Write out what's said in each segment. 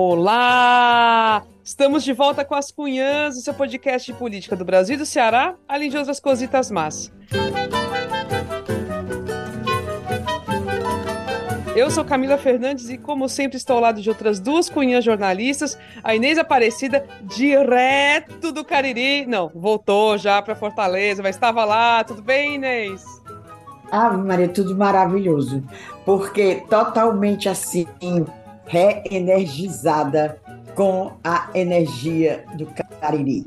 Olá! Estamos de volta com as Cunhãs, o seu podcast de política do Brasil e do Ceará, além de outras cositas más. Eu sou Camila Fernandes e, como sempre, estou ao lado de outras duas cunhãs jornalistas. A Inês Aparecida, direto do Cariri. Não, voltou já para Fortaleza, mas estava lá. Tudo bem, Inês? Ave Maria, tudo maravilhoso. Porque totalmente assim, reenergizada com a energia do Cariri.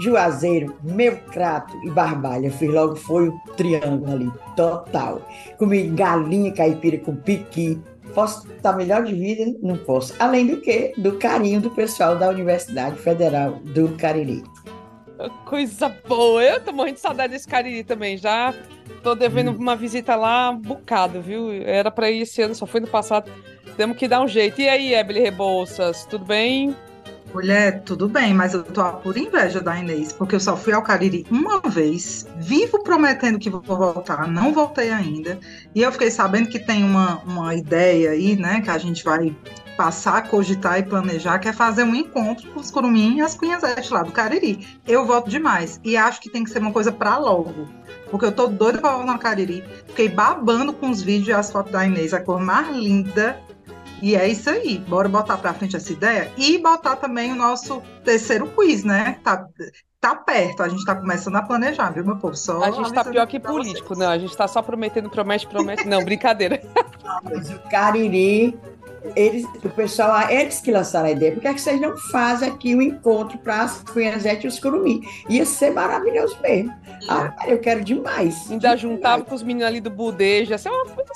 Juazeiro, meu crato e barbalha. Fiz logo, foi o triângulo ali, total. Comi galinha caipira com piqui. Posso estar melhor de vida? Não posso. Além do que, do carinho do pessoal da Universidade Federal do Cariri. Coisa boa. Eu tô morrendo de saudade desse Cariri também. Já tô devendo hum. uma visita lá um bocado, viu? Era para ir esse ano, só foi no passado. Temos que dar um jeito. E aí, Ebele Rebouças, tudo bem? Mulher, tudo bem, mas eu tô por inveja da Inês, porque eu só fui ao Cariri uma vez, vivo prometendo que vou voltar, não voltei ainda. E eu fiquei sabendo que tem uma, uma ideia aí, né, que a gente vai passar, cogitar e planejar, que é fazer um encontro com os curumim e as cunhazetes lá do Cariri. Eu voto demais e acho que tem que ser uma coisa para logo. Porque eu tô doida pra voltar no Cariri. Fiquei babando com os vídeos e as fotos da Inês, a cor mais linda e é isso aí. Bora botar para frente essa ideia e botar também o nosso terceiro quiz, né? Tá, tá perto. A gente está começando a planejar, viu, meu povo? Só a gente está pior que político, vocês. não. A gente está só prometendo, promete, promete. Não, brincadeira. Mas o Cariri eles, o pessoal, eles que lançaram a ideia, por que, é que vocês não fazem aqui o um encontro para as Cunhazete e os Curumim? Ia ser maravilhoso mesmo. Ah, eu quero demais. Ainda demais. juntava com os meninos ali do Budeja, isso é uma coisa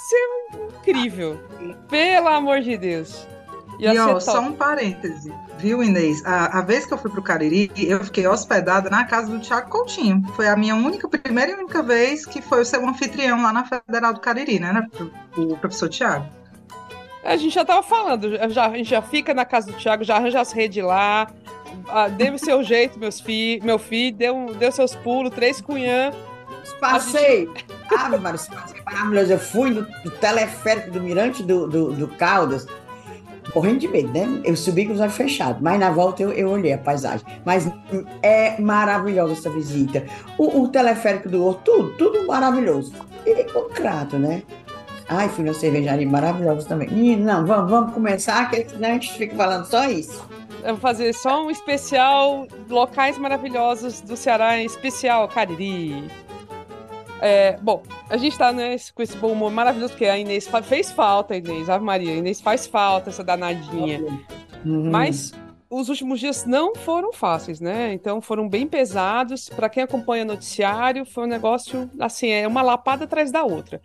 incrível. Pelo amor de Deus. Ia e ó, só um parêntese, viu, Inês? A, a vez que eu fui pro Cariri, eu fiquei hospedada na casa do Tiago Coutinho. Foi a minha única, primeira e única vez que foi o seu anfitrião lá na Federal do Cariri, né? O professor Tiago. A gente já tava falando, já, a gente já fica na casa do Thiago, já arranja as redes lá, ah, dê o seu jeito, meus fi, meu filho, deu, deu seus pulos, três cunhã. Passei. Gente... Mano, passei maravilhoso. Eu fui no teleférico do Mirante do, do, do, Caldas, morrendo de medo, né? Eu subi com os olhos fechados, mas na volta eu, eu olhei a paisagem. Mas é maravilhosa essa visita. O, o teleférico do Ouro, tudo, tudo maravilhoso. E concreto, né? Ai, fui na cervejaria maravilhosa também. E, não, vamos, vamos começar, que senão a gente fica falando só isso. Eu vou fazer só um especial locais maravilhosos do Ceará, em especial Cariri. É, bom, a gente tá né, com esse bom humor maravilhoso, porque a Inês fez falta, Inês, Ave Maria, a Inês faz falta, essa danadinha. Uhum. Mas os últimos dias não foram fáceis, né? Então foram bem pesados. Para quem acompanha o noticiário, foi um negócio assim, é uma lapada atrás da outra.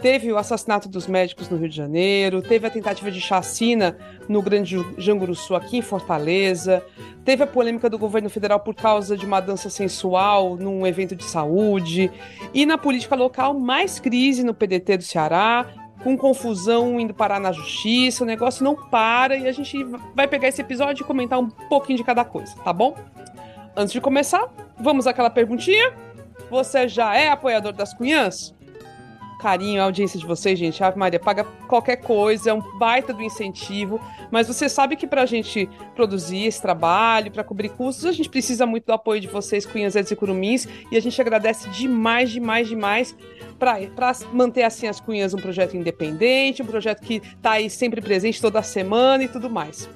Teve o assassinato dos médicos no Rio de Janeiro, teve a tentativa de chacina no Grande Janguruçu aqui em Fortaleza, teve a polêmica do governo federal por causa de uma dança sensual num evento de saúde, e na política local mais crise no PDT do Ceará, com confusão indo parar na justiça, o negócio não para e a gente vai pegar esse episódio e comentar um pouquinho de cada coisa, tá bom? Antes de começar, vamos àquela perguntinha. Você já é apoiador das Cunhãs? Carinho, a audiência de vocês, gente. Ave Maria, paga qualquer coisa, é um baita do incentivo. Mas você sabe que para a gente produzir esse trabalho, para cobrir custos, a gente precisa muito do apoio de vocês, Cunhãs e Curumins. E a gente agradece demais, demais, demais para manter assim as Cunhas um projeto independente, um projeto que está aí sempre presente toda semana e tudo mais.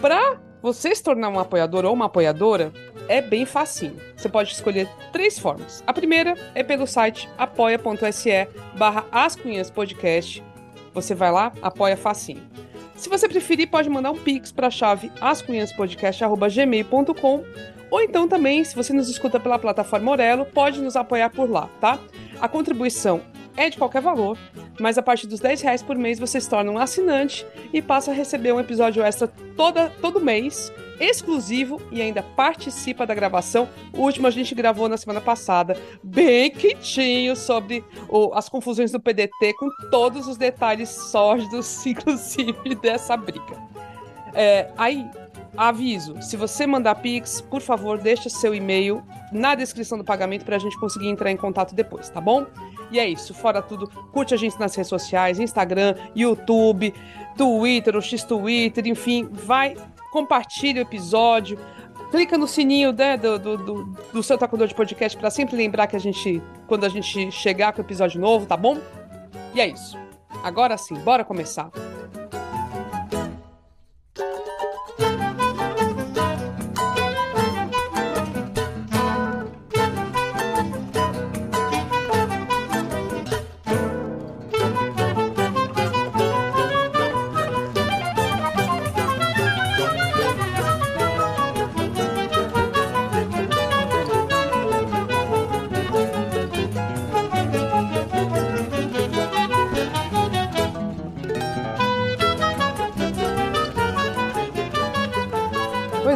Para você se tornar um apoiador ou uma apoiadora, é bem facinho. Você pode escolher três formas. A primeira é pelo site apoia.se barra Podcast. Você vai lá, apoia facinho. Se você preferir, pode mandar um pix para a chave ascunhaspodcast.gmail.com ou então também, se você nos escuta pela plataforma Orelo, pode nos apoiar por lá, tá? A contribuição é de qualquer valor, mas a partir dos 10 reais por mês você se torna um assinante e passa a receber um episódio extra toda, todo mês, exclusivo e ainda participa da gravação. O último a gente gravou na semana passada, bem quentinho, sobre o, as confusões do PDT, com todos os detalhes sórdidos, inclusive, dessa briga. É, aí, Aviso, se você mandar Pix, por favor, deixe seu e-mail na descrição do pagamento para a gente conseguir entrar em contato depois, tá bom? E é isso, fora tudo, curte a gente nas redes sociais, Instagram, YouTube, Twitter, o X-Twitter, enfim, vai, compartilha o episódio, clica no sininho né, do, do, do, do seu tocador de podcast para sempre lembrar que a gente, quando a gente chegar com o episódio novo, tá bom? E é isso. Agora sim, bora começar.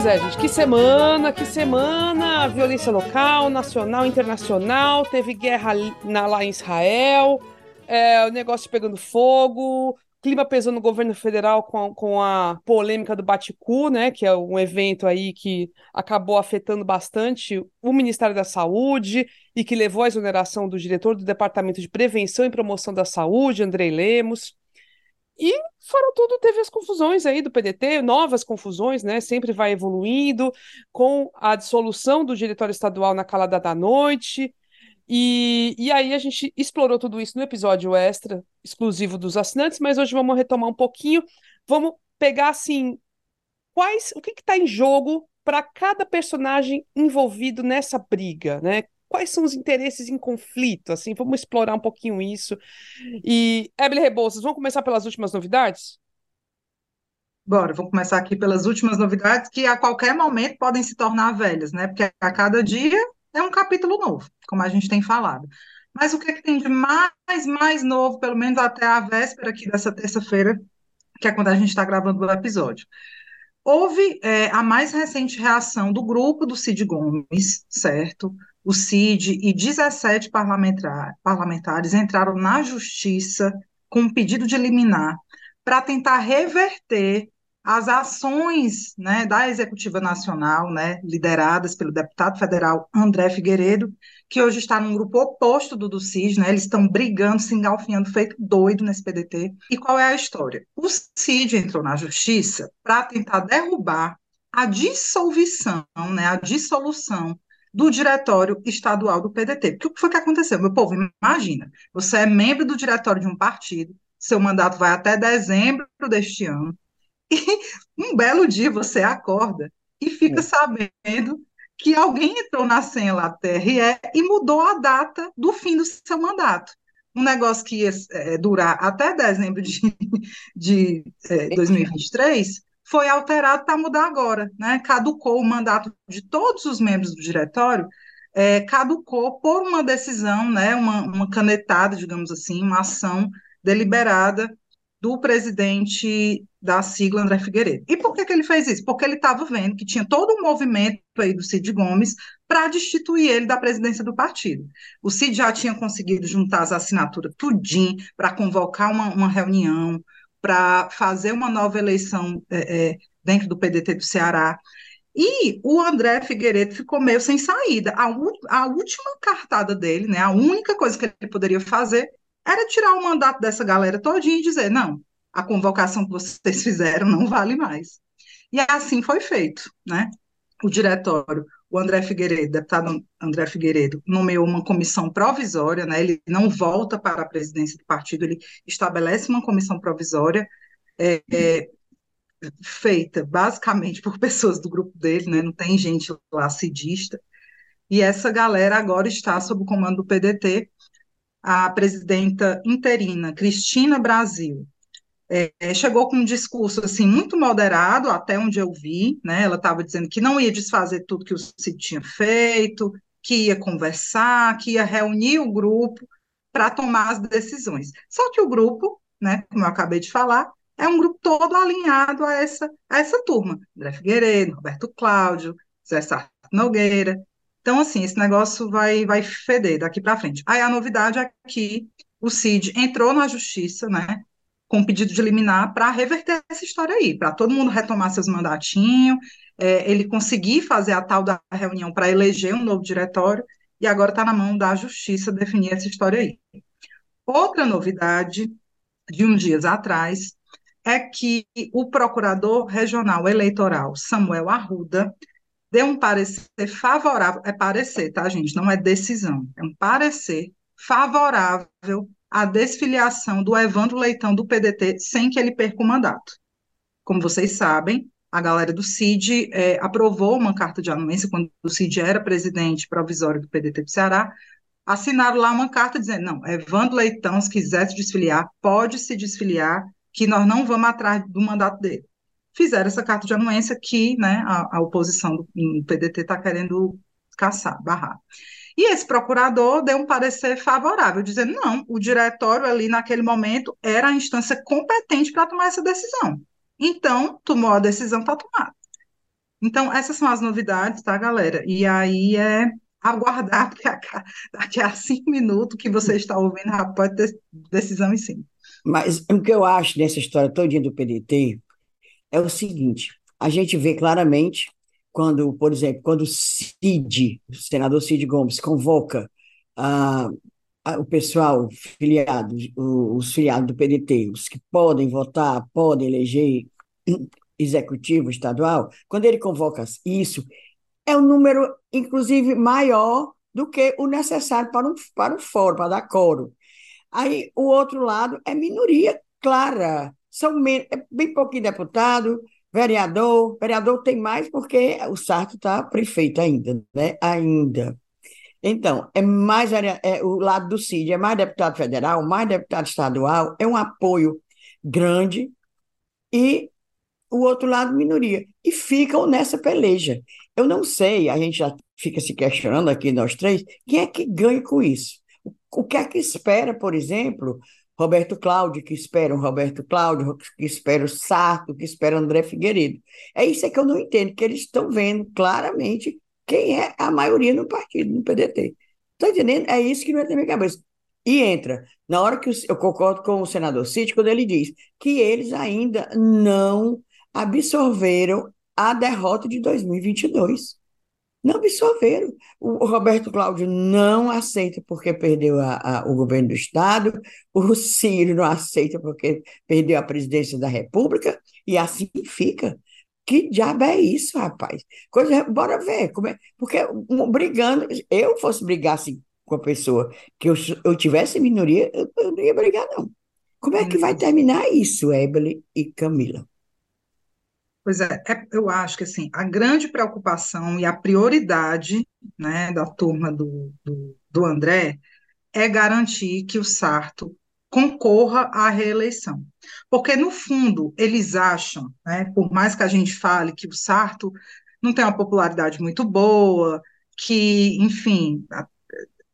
É, gente, que semana, que semana! Violência local, nacional, internacional, teve guerra na, lá em Israel, é, o negócio pegando fogo, clima pesando no governo federal com, com a polêmica do Baticu, né, que é um evento aí que acabou afetando bastante o Ministério da Saúde e que levou à exoneração do diretor do Departamento de Prevenção e Promoção da Saúde, Andrei Lemos. E fora tudo, teve as confusões aí do PDT, novas confusões, né? Sempre vai evoluindo, com a dissolução do diretório estadual na calada da noite. E, e aí a gente explorou tudo isso no episódio extra, exclusivo dos assinantes, mas hoje vamos retomar um pouquinho. Vamos pegar assim, quais, o que está em jogo para cada personagem envolvido nessa briga, né? Quais são os interesses em conflito, assim, vamos explorar um pouquinho isso. E, Evelyn Rebouças, vamos começar pelas últimas novidades? Bora, vou começar aqui pelas últimas novidades que a qualquer momento podem se tornar velhas, né? Porque a cada dia é um capítulo novo, como a gente tem falado. Mas o que, é que tem de mais, mais novo, pelo menos até a véspera aqui dessa terça-feira, que é quando a gente está gravando o episódio? Houve é, a mais recente reação do grupo do Cid Gomes, certo? O CID e 17 parlamentar, parlamentares entraram na justiça com um pedido de liminar para tentar reverter as ações né, da Executiva Nacional, né, lideradas pelo deputado federal André Figueiredo, que hoje está num grupo oposto do do CID, né, eles estão brigando, se engalfinhando, feito doido nesse PDT. E qual é a história? O CID entrou na justiça para tentar derrubar a dissolução, né, a dissolução do diretório estadual do PDT. Porque o que foi que aconteceu? Meu povo, imagina, você é membro do diretório de um partido, seu mandato vai até dezembro deste ano, e um belo dia você acorda e fica sabendo que alguém entrou na senha lá do TRE e mudou a data do fim do seu mandato. Um negócio que ia é, durar até dezembro de, de é, 2023 foi alterado para mudar agora, né? Caducou o mandato de todos os membros do diretório, é, caducou por uma decisão, né? Uma, uma canetada, digamos assim, uma ação deliberada do presidente da sigla André Figueiredo. E por que, que ele fez isso? Porque ele estava vendo que tinha todo um movimento aí do Cid Gomes para destituir ele da presidência do partido. O Cid já tinha conseguido juntar as assinaturas tudinho para convocar uma, uma reunião, para fazer uma nova eleição é, é, dentro do PDT do Ceará. E o André Figueiredo ficou meio sem saída. A, a, última cartada dele, né, a única coisa que ele poderia fazer era tirar o mandato dessa galera todinha e dizer, não, a convocação que vocês fizeram não vale mais. E assim foi feito, né? O diretório o André Figueiredo, deputado André Figueiredo, nomeou uma comissão provisória, né, ele não volta para a presidência do partido, ele estabelece uma comissão provisória é, é, feita basicamente por pessoas do grupo dele, né, não tem gente lá cidista, e essa galera agora está sob o comando do PDT, a presidenta interina, Cristina Brasil, é, chegou com um discurso assim muito moderado, até onde eu vi, né? Ela estava dizendo que não ia desfazer tudo que o Cid tinha feito, que ia conversar, que ia reunir o grupo para tomar as decisões. Só que o grupo, né, como eu acabei de falar, é um grupo todo alinhado a essa, a essa turma. André Figueiredo, Roberto Cláudio, Zé Sarto Nogueira. Então, assim, esse negócio vai, vai feder daqui para frente. Aí a novidade é que o Cid entrou na justiça, né? Com pedido de liminar para reverter essa história aí, para todo mundo retomar seus mandatinhos, é, ele conseguir fazer a tal da reunião para eleger um novo diretório, e agora está na mão da justiça definir essa história aí. Outra novidade de uns dias atrás é que o procurador regional eleitoral Samuel Arruda deu um parecer favorável, é parecer, tá, gente? Não é decisão, é um parecer favorável à desfiliação do Evandro Leitão do PDT sem que ele perca o mandato. Como vocês sabem, a galera do CID é, aprovou uma carta de anuência quando o CID era presidente provisório do PDT do Ceará, assinaram lá uma carta dizendo, não, Evandro Leitão, se quiser se desfiliar, pode se desfiliar, que nós não vamos atrás do mandato dele. Fizeram essa carta de anuência que né, a, a oposição do PDT está querendo caçar, barrar. E esse procurador deu um parecer favorável, dizendo, não, o diretório ali naquele momento era a instância competente para tomar essa decisão. Então, tomou a decisão, está tomada. Então, essas são as novidades, tá, galera? E aí é aguardar daqui a cinco minutos que você está ouvindo, ter decisão em cima. Mas o que eu acho nessa história todinha do PDT é o seguinte: a gente vê claramente quando, por exemplo, quando o Cid, o senador Cid Gomes, convoca a, a, o pessoal filiado, os filiados do PDT, os que podem votar, podem eleger executivo estadual, quando ele convoca isso, é um número, inclusive, maior do que o necessário para um, para um fórum, para dar coro. Aí o outro lado é minoria clara, são é bem pouquinho deputado, vereador, vereador tem mais porque o Sarto está prefeito ainda, né? Ainda. Então, é mais é, o lado do CID, é mais deputado federal, mais deputado estadual, é um apoio grande e o outro lado minoria. E ficam nessa peleja. Eu não sei, a gente já fica se questionando aqui, nós três, quem é que ganha com isso? O que é que espera, por exemplo, Roberto Cláudio, que espera o Roberto Cláudio, que espera o Sarto, que espera o André Figueiredo. É isso é que eu não entendo, que eles estão vendo claramente quem é a maioria no partido, no PDT. Está entendendo? É isso que não entra na minha cabeça. E entra, na hora que eu concordo com o senador Cid, quando ele diz que eles ainda não absorveram a derrota de 2022. Não absorveram. O Roberto Cláudio não aceita porque perdeu a, a, o governo do Estado, o Ciro não aceita porque perdeu a presidência da República, e assim fica. Que diabo é isso, rapaz? Coisa, bora ver. Como é, porque um, brigando, eu fosse brigar assim com a pessoa que eu, eu tivesse minoria, eu, eu não ia brigar, não. Como é que vai terminar isso, Ebele e Camila? Pois é, é, eu acho que assim, a grande preocupação e a prioridade né, da turma do, do, do André é garantir que o Sarto concorra à reeleição. Porque, no fundo, eles acham, né, por mais que a gente fale que o Sarto não tem uma popularidade muito boa, que, enfim,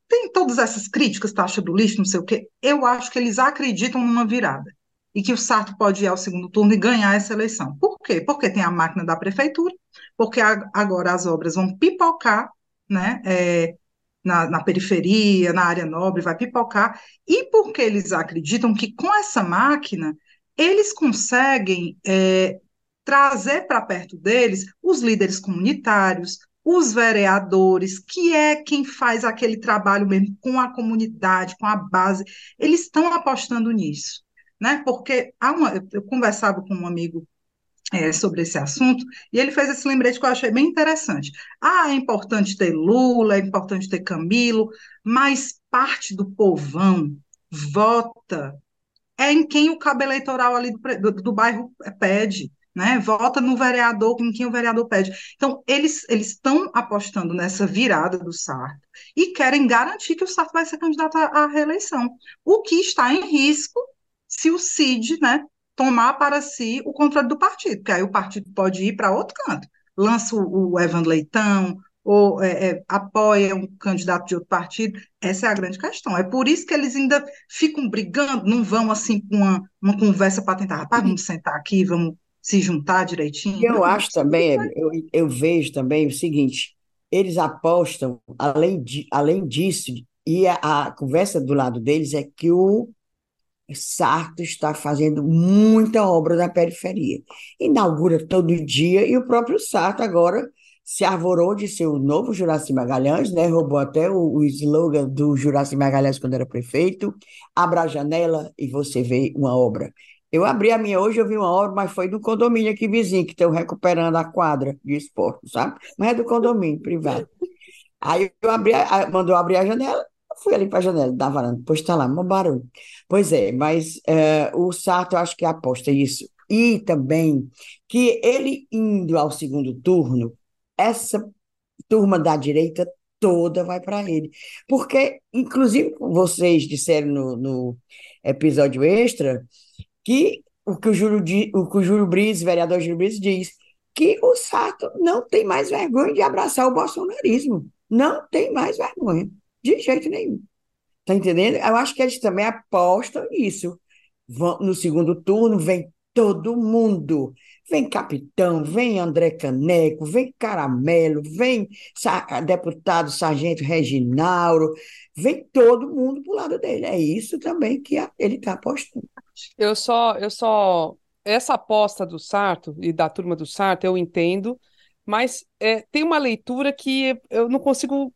tem todas essas críticas, taxa do lixo, não sei o quê, eu acho que eles acreditam numa virada e que o Sarto pode ir ao segundo turno e ganhar essa eleição. Por quê? Porque tem a máquina da prefeitura, porque agora as obras vão pipocar, né? É, na, na, periferia, na área nobre, vai pipocar, e porque eles acreditam que com essa máquina eles conseguem é, trazer para perto deles os líderes comunitários, os vereadores, que é quem faz aquele trabalho mesmo com a comunidade, com a base, eles estão apostando nisso né? Porque uma, eu conversava com um amigo é, sobre esse assunto, e ele fez esse lembrete que eu achei bem interessante. Ah, é importante ter Lula, é importante ter Camilo, mas parte do povão vota é em quem o cabo eleitoral ali do, do, do bairro pede, né? Vota no vereador, em quem o vereador pede. Então, eles eles estão apostando nessa virada do Sarto e querem garantir que o Sarto vai ser candidato à, à reeleição. O que está em risco se o CID, né, tomar para si o controle do partido, porque aí o partido pode ir para outro canto, lança o, Evan Leitão, ou é, é, apoia um candidato de outro partido, essa é a grande questão. É por isso que eles ainda ficam brigando, não vão assim com uma, uma conversa para tentar, rapaz, vamos sentar aqui, vamos se juntar direitinho. Eu não, acho também, eu, eu vejo também o seguinte, eles apostam, além, de, além disso, e a, a conversa do lado deles é que o Sarto está fazendo muita obra na periferia. Inaugura todo dia e o próprio Sarto agora se arvorou de ser o novo Juraci Magalhães, né? Roubou até o, o slogan do Juraci Magalhães quando era prefeito. Abra a janela e você vê uma obra. Eu abri a minha hoje, eu vi uma obra, mas foi do condomínio aqui vizinho, que estão recuperando a quadra de esporte, sabe? Mas é do condomínio privado. Aí eu abri, a, mandou abrir a janela, fui ali para a janela da varanda, pois está lá, um barulho. Pois é, mas é, o Sarto acho que aposta isso. E também que ele indo ao segundo turno, essa turma da direita toda vai para ele. Porque, inclusive, vocês disseram no, no episódio extra que o que o Júlio, o que o Júlio Brise, vereador Júlio Brise, diz, que o Sarto não tem mais vergonha de abraçar o bolsonarismo. Não tem mais vergonha, de jeito nenhum. Tá entendendo? Eu acho que eles também apostam nisso. No segundo turno, vem todo mundo. Vem capitão, vem André Caneco, vem Caramelo, vem deputado Sargento Reginauro, vem todo mundo pro lado dele. É isso também que ele está apostando. Eu só, eu só. Essa aposta do Sarto e da turma do Sarto, eu entendo, mas é, tem uma leitura que eu não consigo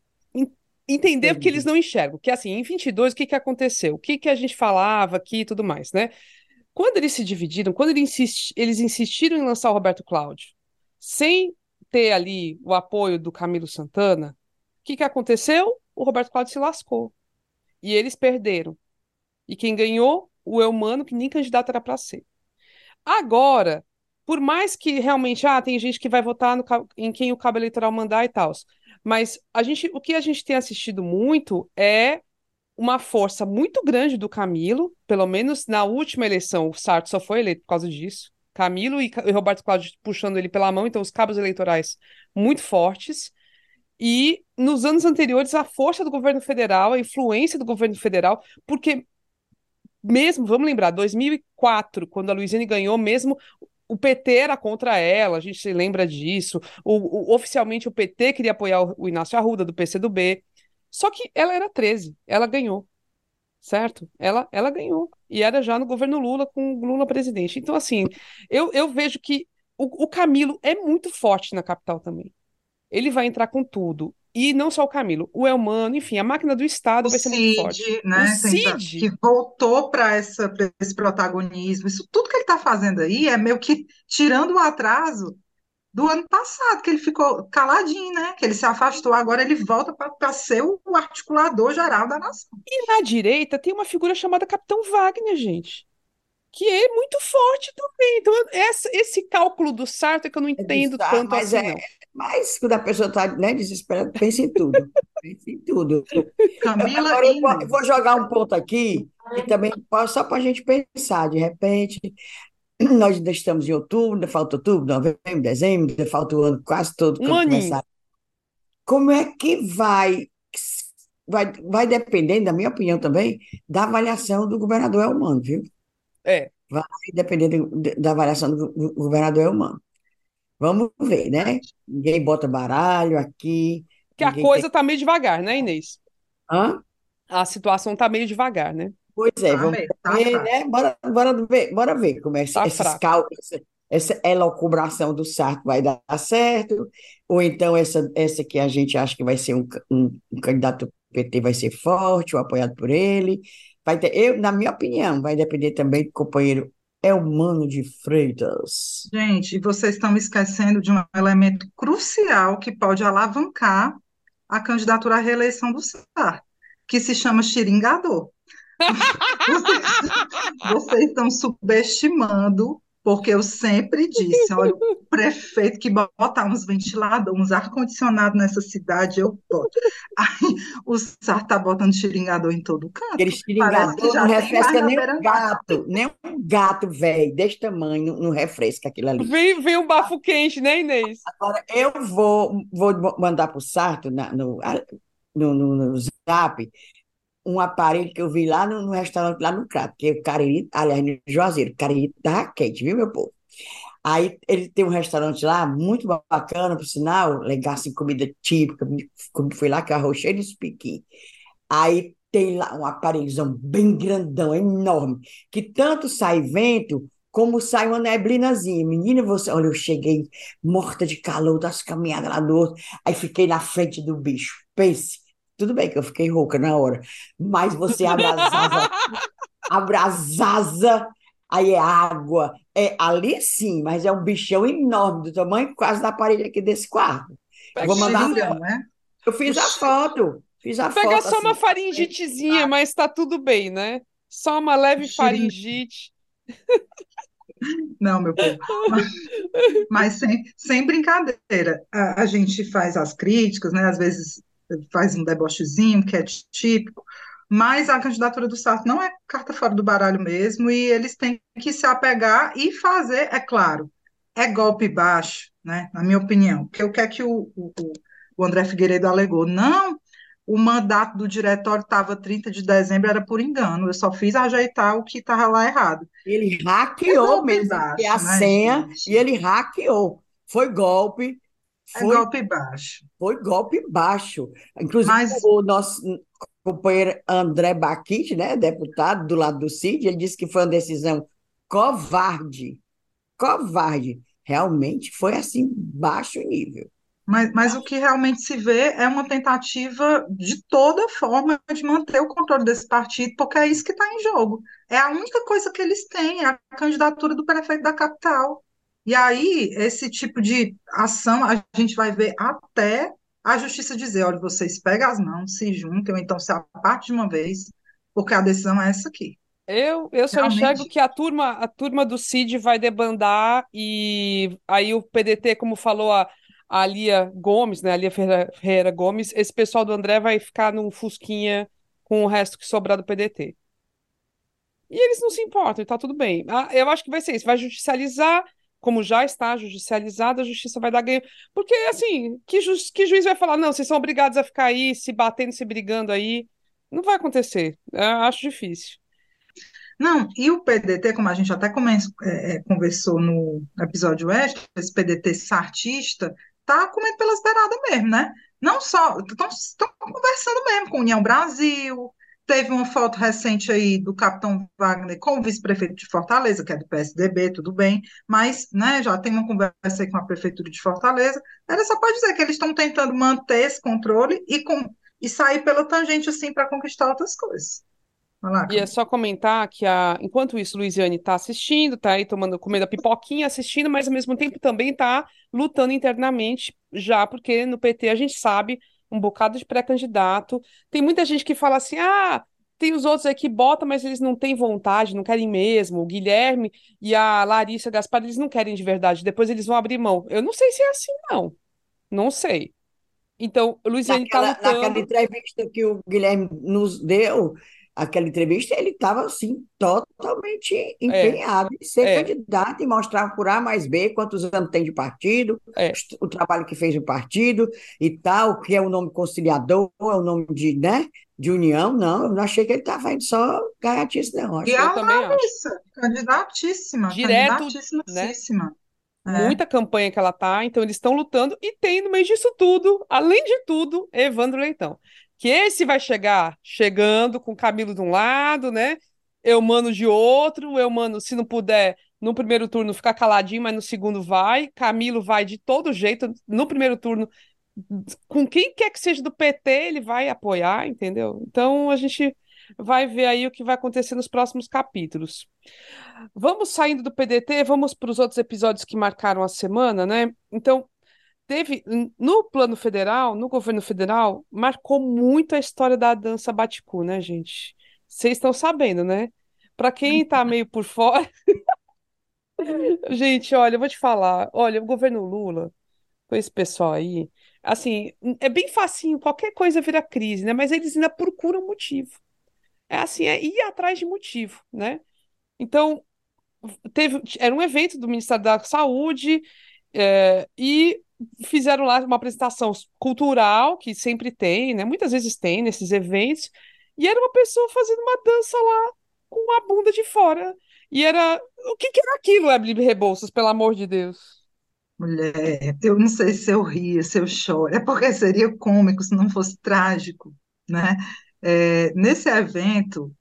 entender porque eles não enxergam. Que assim, em 22, o que, que aconteceu? O que, que a gente falava aqui e tudo mais, né? Quando eles se dividiram, quando eles, insisti eles insistiram em lançar o Roberto Cláudio, sem ter ali o apoio do Camilo Santana, o que, que aconteceu? O Roberto Cláudio se lascou. E eles perderam. E quem ganhou? O Eumano, que nem candidato era para ser. Agora, por mais que realmente, ah, tem gente que vai votar no, em quem o cabo eleitoral mandar e tal, mas a gente, o que a gente tem assistido muito é uma força muito grande do Camilo, pelo menos na última eleição, o Sarto só foi eleito por causa disso. Camilo e, e Roberto Cláudio puxando ele pela mão, então os cabos eleitorais muito fortes. E nos anos anteriores, a força do governo federal, a influência do governo federal, porque mesmo, vamos lembrar, 2004, quando a Luiziane ganhou, mesmo o PT era contra ela, a gente se lembra disso. O, o, oficialmente o PT queria apoiar o, o Inácio Arruda, do PCdoB. Só que ela era 13, ela ganhou, certo? Ela, ela ganhou. E era já no governo Lula, com o Lula presidente. Então, assim, eu, eu vejo que o, o Camilo é muito forte na capital também. Ele vai entrar com tudo. E não só o Camilo, o Elmano, enfim, a máquina do Estado o vai ser Cid, muito forte. Né? O Cid, que voltou para esse protagonismo. Isso tudo que ele está fazendo aí é meio que tirando o atraso do ano passado, que ele ficou caladinho, né? Que ele se afastou, agora ele volta para ser o articulador geral da nação. E na direita tem uma figura chamada Capitão Wagner, gente. Que é muito forte também. Então, esse, esse cálculo do Sarto é que eu não é entendo é tanto mas assim, é, não. Mas quando a pessoa está né, desesperada, pensa em tudo. pensa em tudo. Camila Agora, eu vou, jogar um ponto aqui, que também só para a gente pensar, de repente, nós ainda estamos em outubro, ainda falta outubro, novembro, dezembro, ainda falta o ano quase todo para começar. Como é que vai, vai, vai dependendo, na minha opinião também, da avaliação do governador Elmano, viu? É. Vai depender da avaliação do governador Elmano. Vamos ver, né? Ninguém bota baralho aqui. Que a coisa está tem... meio devagar, né, Inês? Hã? A situação está meio devagar, né? Pois é, vamos tá ver, né? Bora, bora, ver, bora ver como é tá esses cálculos, essa elocubração do Sarto vai dar certo, ou então essa, essa que a gente acha que vai ser um, um, um candidato PT vai ser forte, ou apoiado por ele. Vai ter, eu, na minha opinião, vai depender também do companheiro Elmano de Freitas. Gente, vocês estão esquecendo de um elemento crucial que pode alavancar a candidatura à reeleição do Sarto, que se chama xiringador. Vocês, vocês estão subestimando, porque eu sempre disse: olha, o prefeito que bota uns ventiladores, uns ar-condicionado nessa cidade, eu boto. Aí o SAR está botando xiringador em todo canto. Aquele xiringador não refresca nem um gato, nem um gato velho desse tamanho não refresca aquilo ali. Vem, vem um bafo quente, né, Inês? Agora, eu vou, vou mandar para o Sarto na, no, no, no, no Zap um aparelho que eu vi lá no, no restaurante, lá no Crato, que é o Cariri, aliás, no Juazeiro, o Cariri tá quente, viu, meu povo? Aí ele tem um restaurante lá, muito bacana, por sinal, legal, assim, comida típica, como foi lá que é arroz cheio de espiqui. Aí tem lá um aparelhozão bem grandão, enorme, que tanto sai vento como sai uma neblinazinha. Menina, você, olha, eu cheguei morta de calor das caminhadas lá do outro, aí fiquei na frente do bicho. Pense, tudo bem que eu fiquei rouca na hora, mas você abre as asas, abre as asas, aí é água, é ali sim, mas é um bichão enorme, do tamanho quase da parede aqui desse quarto. Eu vou mandar né? Eu fiz a foto, fiz a Pega foto só uma assim. faringitezinha, mas tá tudo bem, né? Só uma leve faringite. Não, meu povo. Mas, mas sem, sem brincadeira. A, a gente faz as críticas, né? Às vezes faz um debochezinho, que é típico, mas a candidatura do Sarto não é carta fora do baralho mesmo, e eles têm que se apegar e fazer, é claro, é golpe baixo, né? Na minha opinião. Porque o que é que o, o, o André Figueiredo alegou? Não, o mandato do diretório estava 30 de dezembro, era por engano, eu só fiz ajeitar o que estava lá errado. Ele É hackeou mesmo, porque a né, senha gente? e ele hackeou. Foi golpe, É foi, golpe baixo. foi golpe baixo. Inclusive, Mas o nosso companheiro André Baquite, né, deputado do lado do Cid, ele disse que foi uma decisão covarde. Covarde. Realmente foi assim, baixo nível. Mas, mas o que realmente se vê é uma tentativa de toda forma de manter o controle desse partido, porque é isso que está em jogo. É a única coisa que eles têm, é a candidatura do prefeito da capital. E aí, esse tipo de ação, a gente vai ver até a justiça dizer: olha, vocês pegam as mãos, se juntem, ou então se apartem de uma vez, porque a decisão é essa aqui. Eu, eu só enxergo Realmente. que a turma, a turma do Cid vai debandar e aí o PDT, como falou a, a Lia Gomes, né, a Lia Ferreira, Ferreira Gomes, esse pessoal do André vai ficar num fusquinha com o resto que sobrar do PDT. E eles não se importam, tá tudo bem. Ah, eu acho que vai ser isso, vai judicializar, como já está judicializado, a justiça vai dar ganho. Porque, assim, que, ju que juiz vai falar, não, vocês são obrigados a ficar aí, se batendo, se brigando aí. Não vai acontecer. Eu acho difícil. Não, e o PDT, como a gente até é, é, conversou no episódio extra, esse PDT sartista, tá comendo pelas beiradas mesmo, né? Não só, estão conversando mesmo com União Brasil, teve uma foto recente aí do capitão Wagner com o vice-prefeito de Fortaleza, que é do PSDB, tudo bem, mas, né, já tem uma conversa aí com a prefeitura de Fortaleza, era só para dizer que eles estão tentando manter esse controle e, com, e sair pela tangente, assim, para conquistar outras coisas. Lá, E é só comentar que a... enquanto isso, Luiziane está assistindo, tá aí tomando, comendo a pipoquinha, assistindo, mas ao mesmo tempo também está lutando internamente, já porque no PT a gente sabe um bocado de pré-candidato. Tem muita gente que fala assim: ah, tem os outros aí que botam, mas eles não têm vontade, não querem mesmo. O Guilherme e a Larissa Gaspar, eles não querem de verdade, depois eles vão abrir mão. Eu não sei se é assim, não. Não sei. Então, Luiziane está Naquela, naquela lutando. entrevista que o Guilherme nos deu, aquela entrevista, ele estava assim, totalmente empenhado em ser é. candidato e mostrar por A mais B quantos anos tem de partido, É. o trabalho que fez o partido e tal, que é o nome conciliador, é o nome de, né, de união. Não, eu não achei que ele estava indo só gaiatice, não. Acho E que a Eu também acho. Larissa, candidatíssima, Direto, candidatíssima. É. muita campanha que ela tá, então eles estão lutando e tem no meio disso tudo, além de tudo, Evandro Leitão. Que esse vai chegar chegando com o Camilo de um lado, né? Eu mano de outro, eu mano, se não puder, no primeiro turno ficar caladinho, mas no segundo vai. Camilo vai de todo jeito, no primeiro turno, com quem quer que seja do PT, ele vai apoiar, entendeu? Então a gente vai ver aí o que vai acontecer nos próximos capítulos. Vamos saindo do PDT, vamos para os outros episódios que marcaram a semana, né? Então, teve no plano federal, no governo federal, marcou muito a história da dança Baticu, né, gente? Vocês estão sabendo, né? Para quem tá meio por fora. Gente, olha, eu vou te falar. Olha, o governo Lula, com esse pessoal aí, assim, é bem facinho, qualquer coisa vira crise, né? Mas eles ainda procuram motivo. É assim, é ir atrás de motivo, né? Então, teve, era um evento do Ministério da Saúde é, e fizeram lá uma apresentação cultural, que sempre tem, né? Muitas vezes tem nesses eventos, e era uma pessoa fazendo uma dança lá com a bunda de fora. E era. O que, que era aquilo, Evelyn Rebouças, pelo amor de Deus? Mulher, eu não sei se eu ria, se eu choro. É porque seria cômico se não fosse trágico, né? É, nesse evento,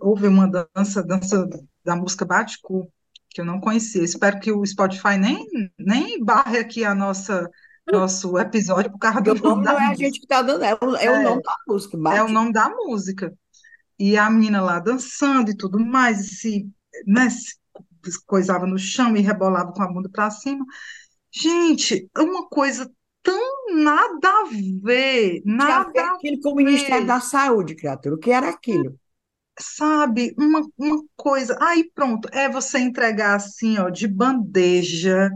houve uma dança, dança da música Baticu, que eu não conhecia. Espero que o Spotify nem, nem barre aqui a nossa nosso episódio por causa do O nome nome da não é a música. gente que está dando, é o, é o É, nome da música. é o Bate. nome da música. E a menina lá dançando e tudo mais, e se, né, se coisava no chão e rebolava com a bunda para cima. Gente, é uma coisa tão nada a ver, Tinha a ver nada aquilo com o Ministério da Saúde, criatura. O que era aquilo? Sabe? Uma, uma coisa. Aí pronto, é você entregar assim, ó, de bandeja,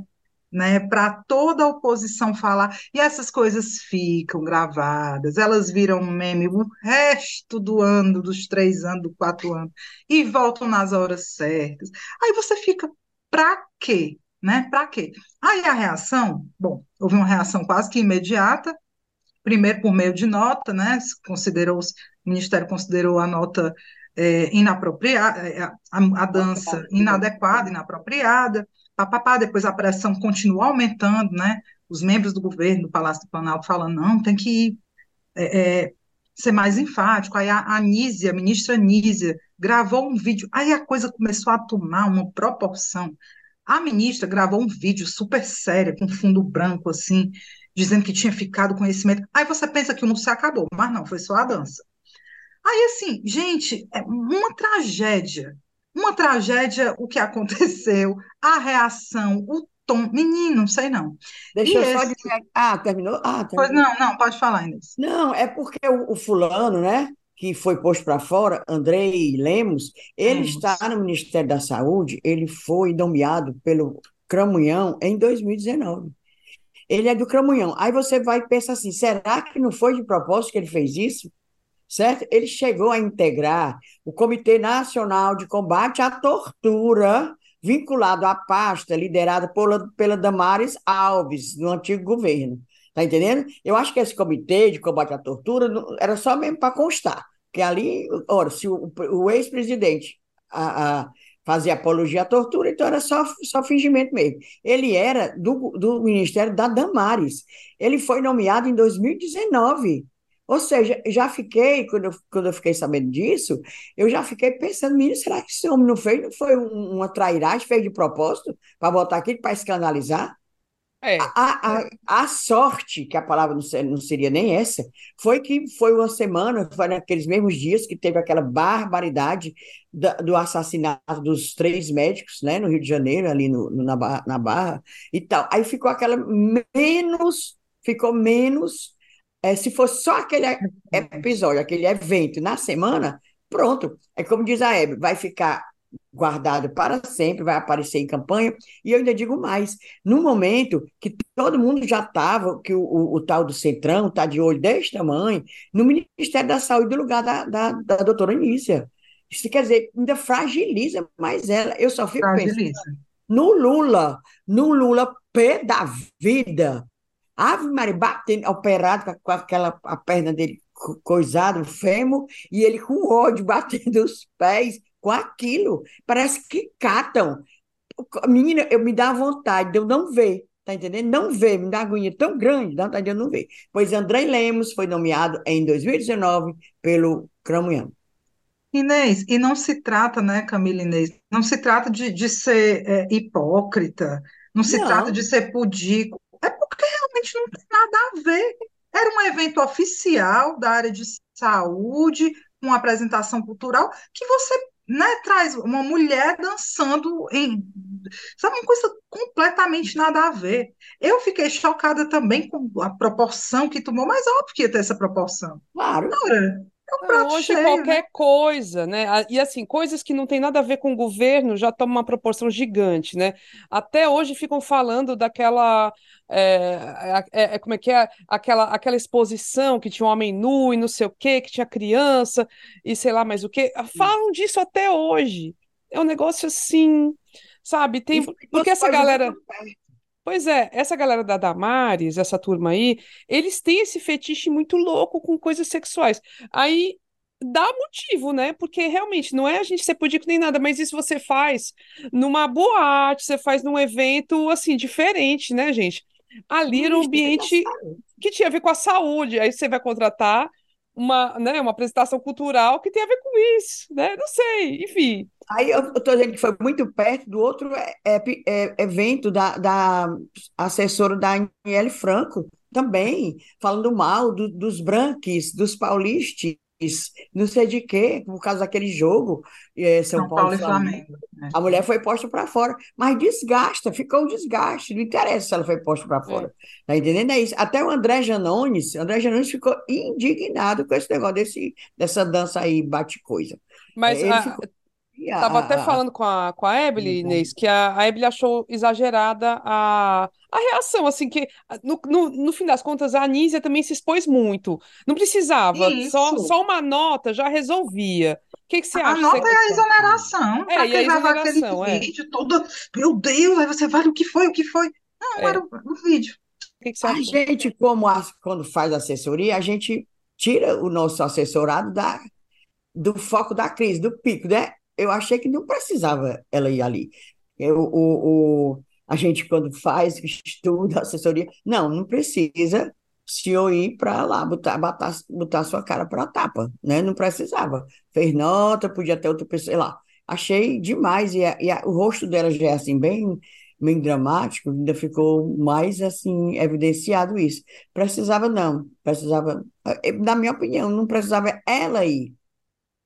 né, para toda a oposição falar. E essas coisas ficam gravadas, elas viram meme o resto do ano, dos três anos, dos quatro anos, e voltam nas horas certas. Aí você fica, pra quê? Né? Para quê? Aí a reação, bom, houve uma reação quase que imediata, primeiro por meio de nota, né? Considerou, o Ministério considerou a nota é, inapropriada, é, a, a dança inadequada, inapropriada, papapá, depois a pressão continua aumentando, né? Os membros do governo do Palácio do Planalto falando, não, tem que é, é, ser mais enfático. Aí a Anísia, a ministra Anísia, gravou um vídeo, aí a coisa começou a tomar uma proporção. A ministra gravou um vídeo super sério, com fundo branco, assim, dizendo que tinha ficado conhecimento. Aí você pensa que o mundo se acabou, mas não, foi só a dança. Aí, assim, gente, é uma tragédia. Uma tragédia o que aconteceu, a reação, o tom. Menino, não sei não. Deixa E eu só esse. dizer. Ah, terminou? Ah, Pois terminou. não, não, pode falar, Inês. Não, é porque o, o fulano, né, que foi posto para fora, Andrei Lemos, ele está Lemos. no Ministério da Saúde, ele foi nomeado pelo Cramunhão em 2019. Ele é do Cramunhão. Aí você vai pensar assim, será que não foi de propósito que ele fez isso? Certo? Ele chegou a integrar o Comitê Nacional de Combate à Tortura, vinculado à pasta liderada pela, pela Damares Alves, no antigo governo. Tá entendendo? Eu acho que esse comitê de combate à tortura não- era só mesmo para constar, porque ali, ora, se o, o ex-presidente fazia apologia à tortura, então era só, só fingimento mesmo. Ele era do, do Ministério da Damares. Ele foi nomeado em 2019. Ou seja, já fiquei, quando eu, quando eu fiquei sabendo disso, eu já fiquei pensando, menino, será que esse homem não fez, não foi um- uma trairagem, fez de propósito, para botar aqui, para escandalizar? É, A, a, a sorte, que a palavra não ser- não seria nem essa, foi que foi uma semana, foi naqueles mesmos dias que teve aquela barbaridade da- do assassinato dos três médicos, né, no Rio de Janeiro, ali no, no- na, Barra, na Barra e tal. Aí ficou aquela menos, ficou menos, eh, se fosse só aquele episódio, aquele evento na semana, pronto. É como diz a Hebe, vai ficar guardado para sempre, vai aparecer em campanha. E eu ainda digo mais, no momento que todo mundo já estava, que o, o, o tal do Centrão está de olho deste tamanho, no Ministério da Saúde, no lugar da, da, da doutora Anícia. Isso quer dizer, ainda fragiliza mais ela. Eu só fico pensando Fragiliza. no Lula, no Lula pé da vida. Ave Maria, batendo, operado com, aquela a perna dele co- coisada, o fêmur, e ele com ódio, batendo os pés com aquilo. Parece que catam. Menina, eu me dá vontade de eu não ver, tá entendendo? Não ver, me dá agonia tão grande, dá vontade de eu não ver. Pois André Lemos foi nomeado em 2019 pelo Cramunhão. Inês, e não se trata, né, Camila Inês, não se trata de, de ser é, hipócrita, não se trata Não, de ser pudico, realmente não tem nada a ver. Era um evento oficial da área de saúde, uma apresentação cultural, que você, né, traz uma mulher dançando em, sabe, uma coisa completamente nada a ver. Eu fiquei chocada também com a proporção que tomou, mas óbvio que ia ter essa proporção. claro. Ora, é um Não, prato hoje cheio, né? qualquer coisa, né? E assim, coisas que não tem nada a ver com o governo já tomam uma proporção gigante, né? Até hoje ficam falando daquela, é, é, como é que é? Aquela, aquela exposição que tinha um homem nu e não sei o quê, que tinha criança e sei lá mais o quê. Falam disso até hoje. É um negócio assim, sabe? Tem, porque essa galera perto. Pois é, essa galera da Damares, essa turma aí, eles têm esse fetiche muito louco com coisas sexuais. Aí dá motivo, né? Porque realmente não é a gente ser pudico nem nada, mas isso você faz numa boate, você faz num evento assim diferente, né, gente? Ali No era um ambiente que tinha a ver com a saúde. Aí você vai contratar uma, né, uma apresentação cultural que tem a ver com isso, né? Não sei, enfim. Aí eu estou dizendo que foi muito perto do outro é, é, é, evento da, da assessora da Aniele Franco, também, falando mal do, dos branques, dos paulistas, não sei de quê, por causa daquele jogo, é, São, São Paulo, Paulo e Flamengo. Flamengo. Né? A mulher foi posta para fora, mas desgasta, ficou um desgaste, não interessa se ela foi posta para fora. É. Tá entendendo? É isso. Até o André Janones, André Janones ficou indignado com esse negócio desse, dessa dança aí, bate-coisa. Mas Ele a... ficou Estava até falando com a, com a Ebele, uhum. Inês, que a, a Ebele achou exagerada a, a reação, assim, que no, no, no fim das contas a Anísia também se expôs muito. Não precisava, só, só uma nota já resolvia. O que, que você a acha? A nota é a exoneração. É, e a exoneração, é. vídeo todo, meu Deus, aí você vai, o que foi, o que foi? Não, é. era o, o vídeo. O que, que a gente, como a, quando faz assessoria, a gente tira o nosso assessorado da, do foco da crise, do pico, né? Eu achei que não precisava ela ir ali. Eu, o, o, a gente, quando faz estudo, assessoria, não, não precisa se eu ir para lá, botar, botar, botar sua cara para a tapa, né? Não precisava. Fez nota, podia ter outra pessoa, sei lá. Achei demais, e, a, e a, o rosto dela já é assim, bem, bem dramático, ainda ficou mais assim, evidenciado isso. Precisava não, precisava, eh, na minha opinião, não precisava ela ir.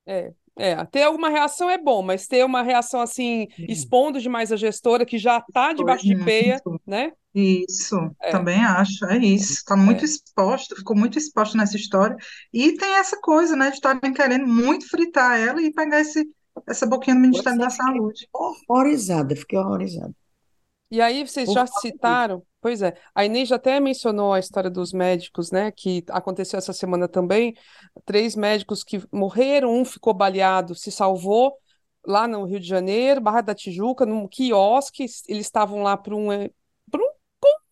É, é, ter alguma reação é bom, mas ter uma reação assim, expondo demais a gestora que já está debaixo de peia, né? Isso, é. também acho, é isso. Está muito é. exposto, ficou muito exposto nessa história. E tem essa coisa, né, de estarem querendo muito fritar ela e pegar esse, essa boquinha do Ministério da Saúde. Horrorizada, fiquei horrorizada. E aí, vocês já citaram, pois é, a Inês já até mencionou a história dos médicos, né, que aconteceu essa semana também, três médicos que morreram, um ficou baleado, se salvou, lá no Rio de Janeiro, Barra da Tijuca, num quiosque, eles estavam lá para um, eh, um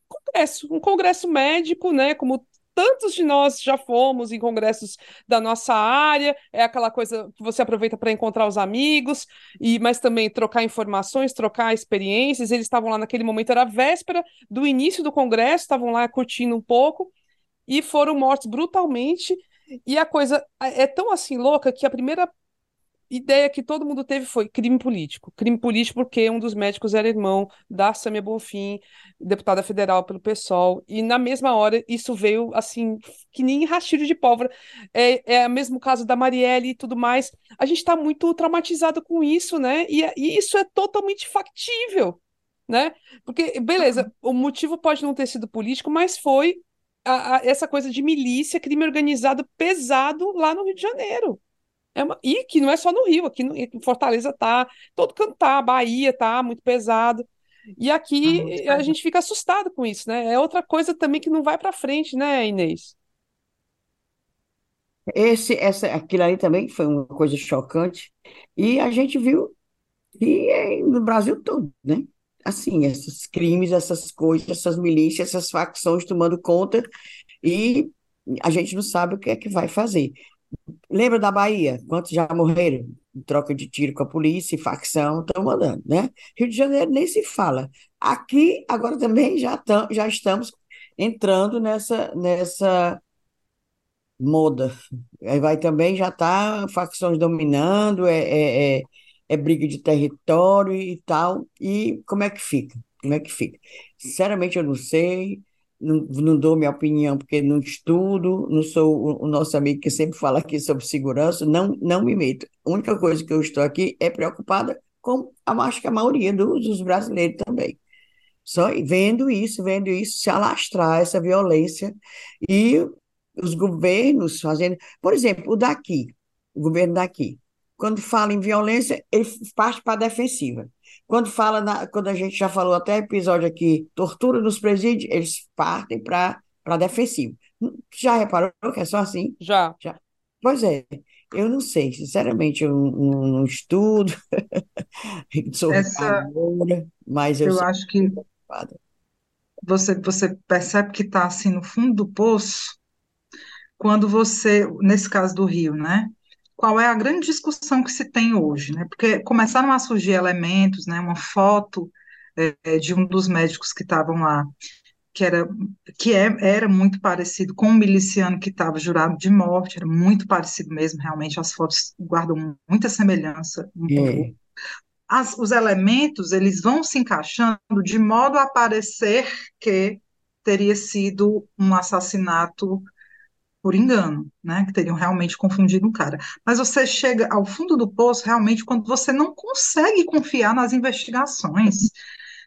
congresso, um congresso médico, né, como tantos de nós já fomos em congressos da nossa área, é aquela coisa que você aproveita para encontrar os amigos, e mas também trocar informações, trocar experiências. Eles estavam lá naquele momento, era véspera do início do congresso, estavam lá curtindo um pouco e foram mortos brutalmente. E a coisa é tão assim louca que a primeira ideia que todo mundo teve foi crime político. Crime político porque um dos médicos era irmão da Samia Bonfim, deputada federal pelo PSOL, e na mesma hora isso veio assim, que nem rastilho de pólvora. É, é o mesmo caso da Marielle e tudo mais. A gente está muito traumatizado com isso, né? E, e isso é totalmente factível, né? Porque, beleza, o motivo pode não ter sido político, mas foi a, a, essa coisa de milícia, crime organizado pesado lá no Rio de Janeiro. É uma... E que não é só no Rio, aqui no... em Fortaleza tá, todo canto tá, Bahia tá muito pesado. E aqui ah, a gente fica assustado com isso, né? É outra coisa também que não vai para frente, né, Inês? Esse, essa, aquilo ali também foi uma coisa chocante. E a gente viu que é no Brasil todo, né? Assim, esses crimes, essas coisas, essas milícias, essas facções tomando conta, e a gente não sabe o que é que vai fazer. Lembra da Bahia? Quantos já morreram? Troca de tiro com a polícia, facção, estão mandando, né? Rio de Janeiro nem se fala. Aqui, agora também já, tam, já estamos entrando nessa, nessa moda. Aí vai também, já está facções dominando, é, é, é, é briga de território e tal. E como é que fica? Como é que fica? Sinceramente, eu não sei não, não dou minha opinião porque não estudo, não sou o, nosso amigo que sempre fala aqui sobre segurança, não, não me meto. A única coisa que eu estou aqui é preocupada com, a, acho que a maioria dos, dos brasileiros também. Só vendo isso, vendo isso se alastrar, essa violência, e os governos fazendo. Por exemplo, o daqui, o governo daqui, quando fala em violência, ele parte para a defensiva. Quando fala, na, quando a gente já falou até episódio aqui, tortura nos presídios, eles partem para para defensivo. Já reparou que é só assim? Já. Já. Pois é, eu não sei, sinceramente, eu não, não estudo, sou Essa, mas eu, eu acho que você, você percebe que está assim no fundo do poço quando você, nesse caso do Rio, né? Qual é a grande discussão que se tem hoje, né? Porque começaram a surgir elementos, né? Uma foto é, de um dos médicos que estavam lá, que era que é, era muito parecido com o um miliciano que estava jurado de morte, era muito parecido mesmo, realmente as fotos guardam muita semelhança um é. as, os elementos eles vão se encaixando de modo a parecer que teria sido um assassinato por engano, né? Que teriam realmente confundido um cara. Mas você chega ao fundo do poço realmente quando você não consegue confiar nas investigações.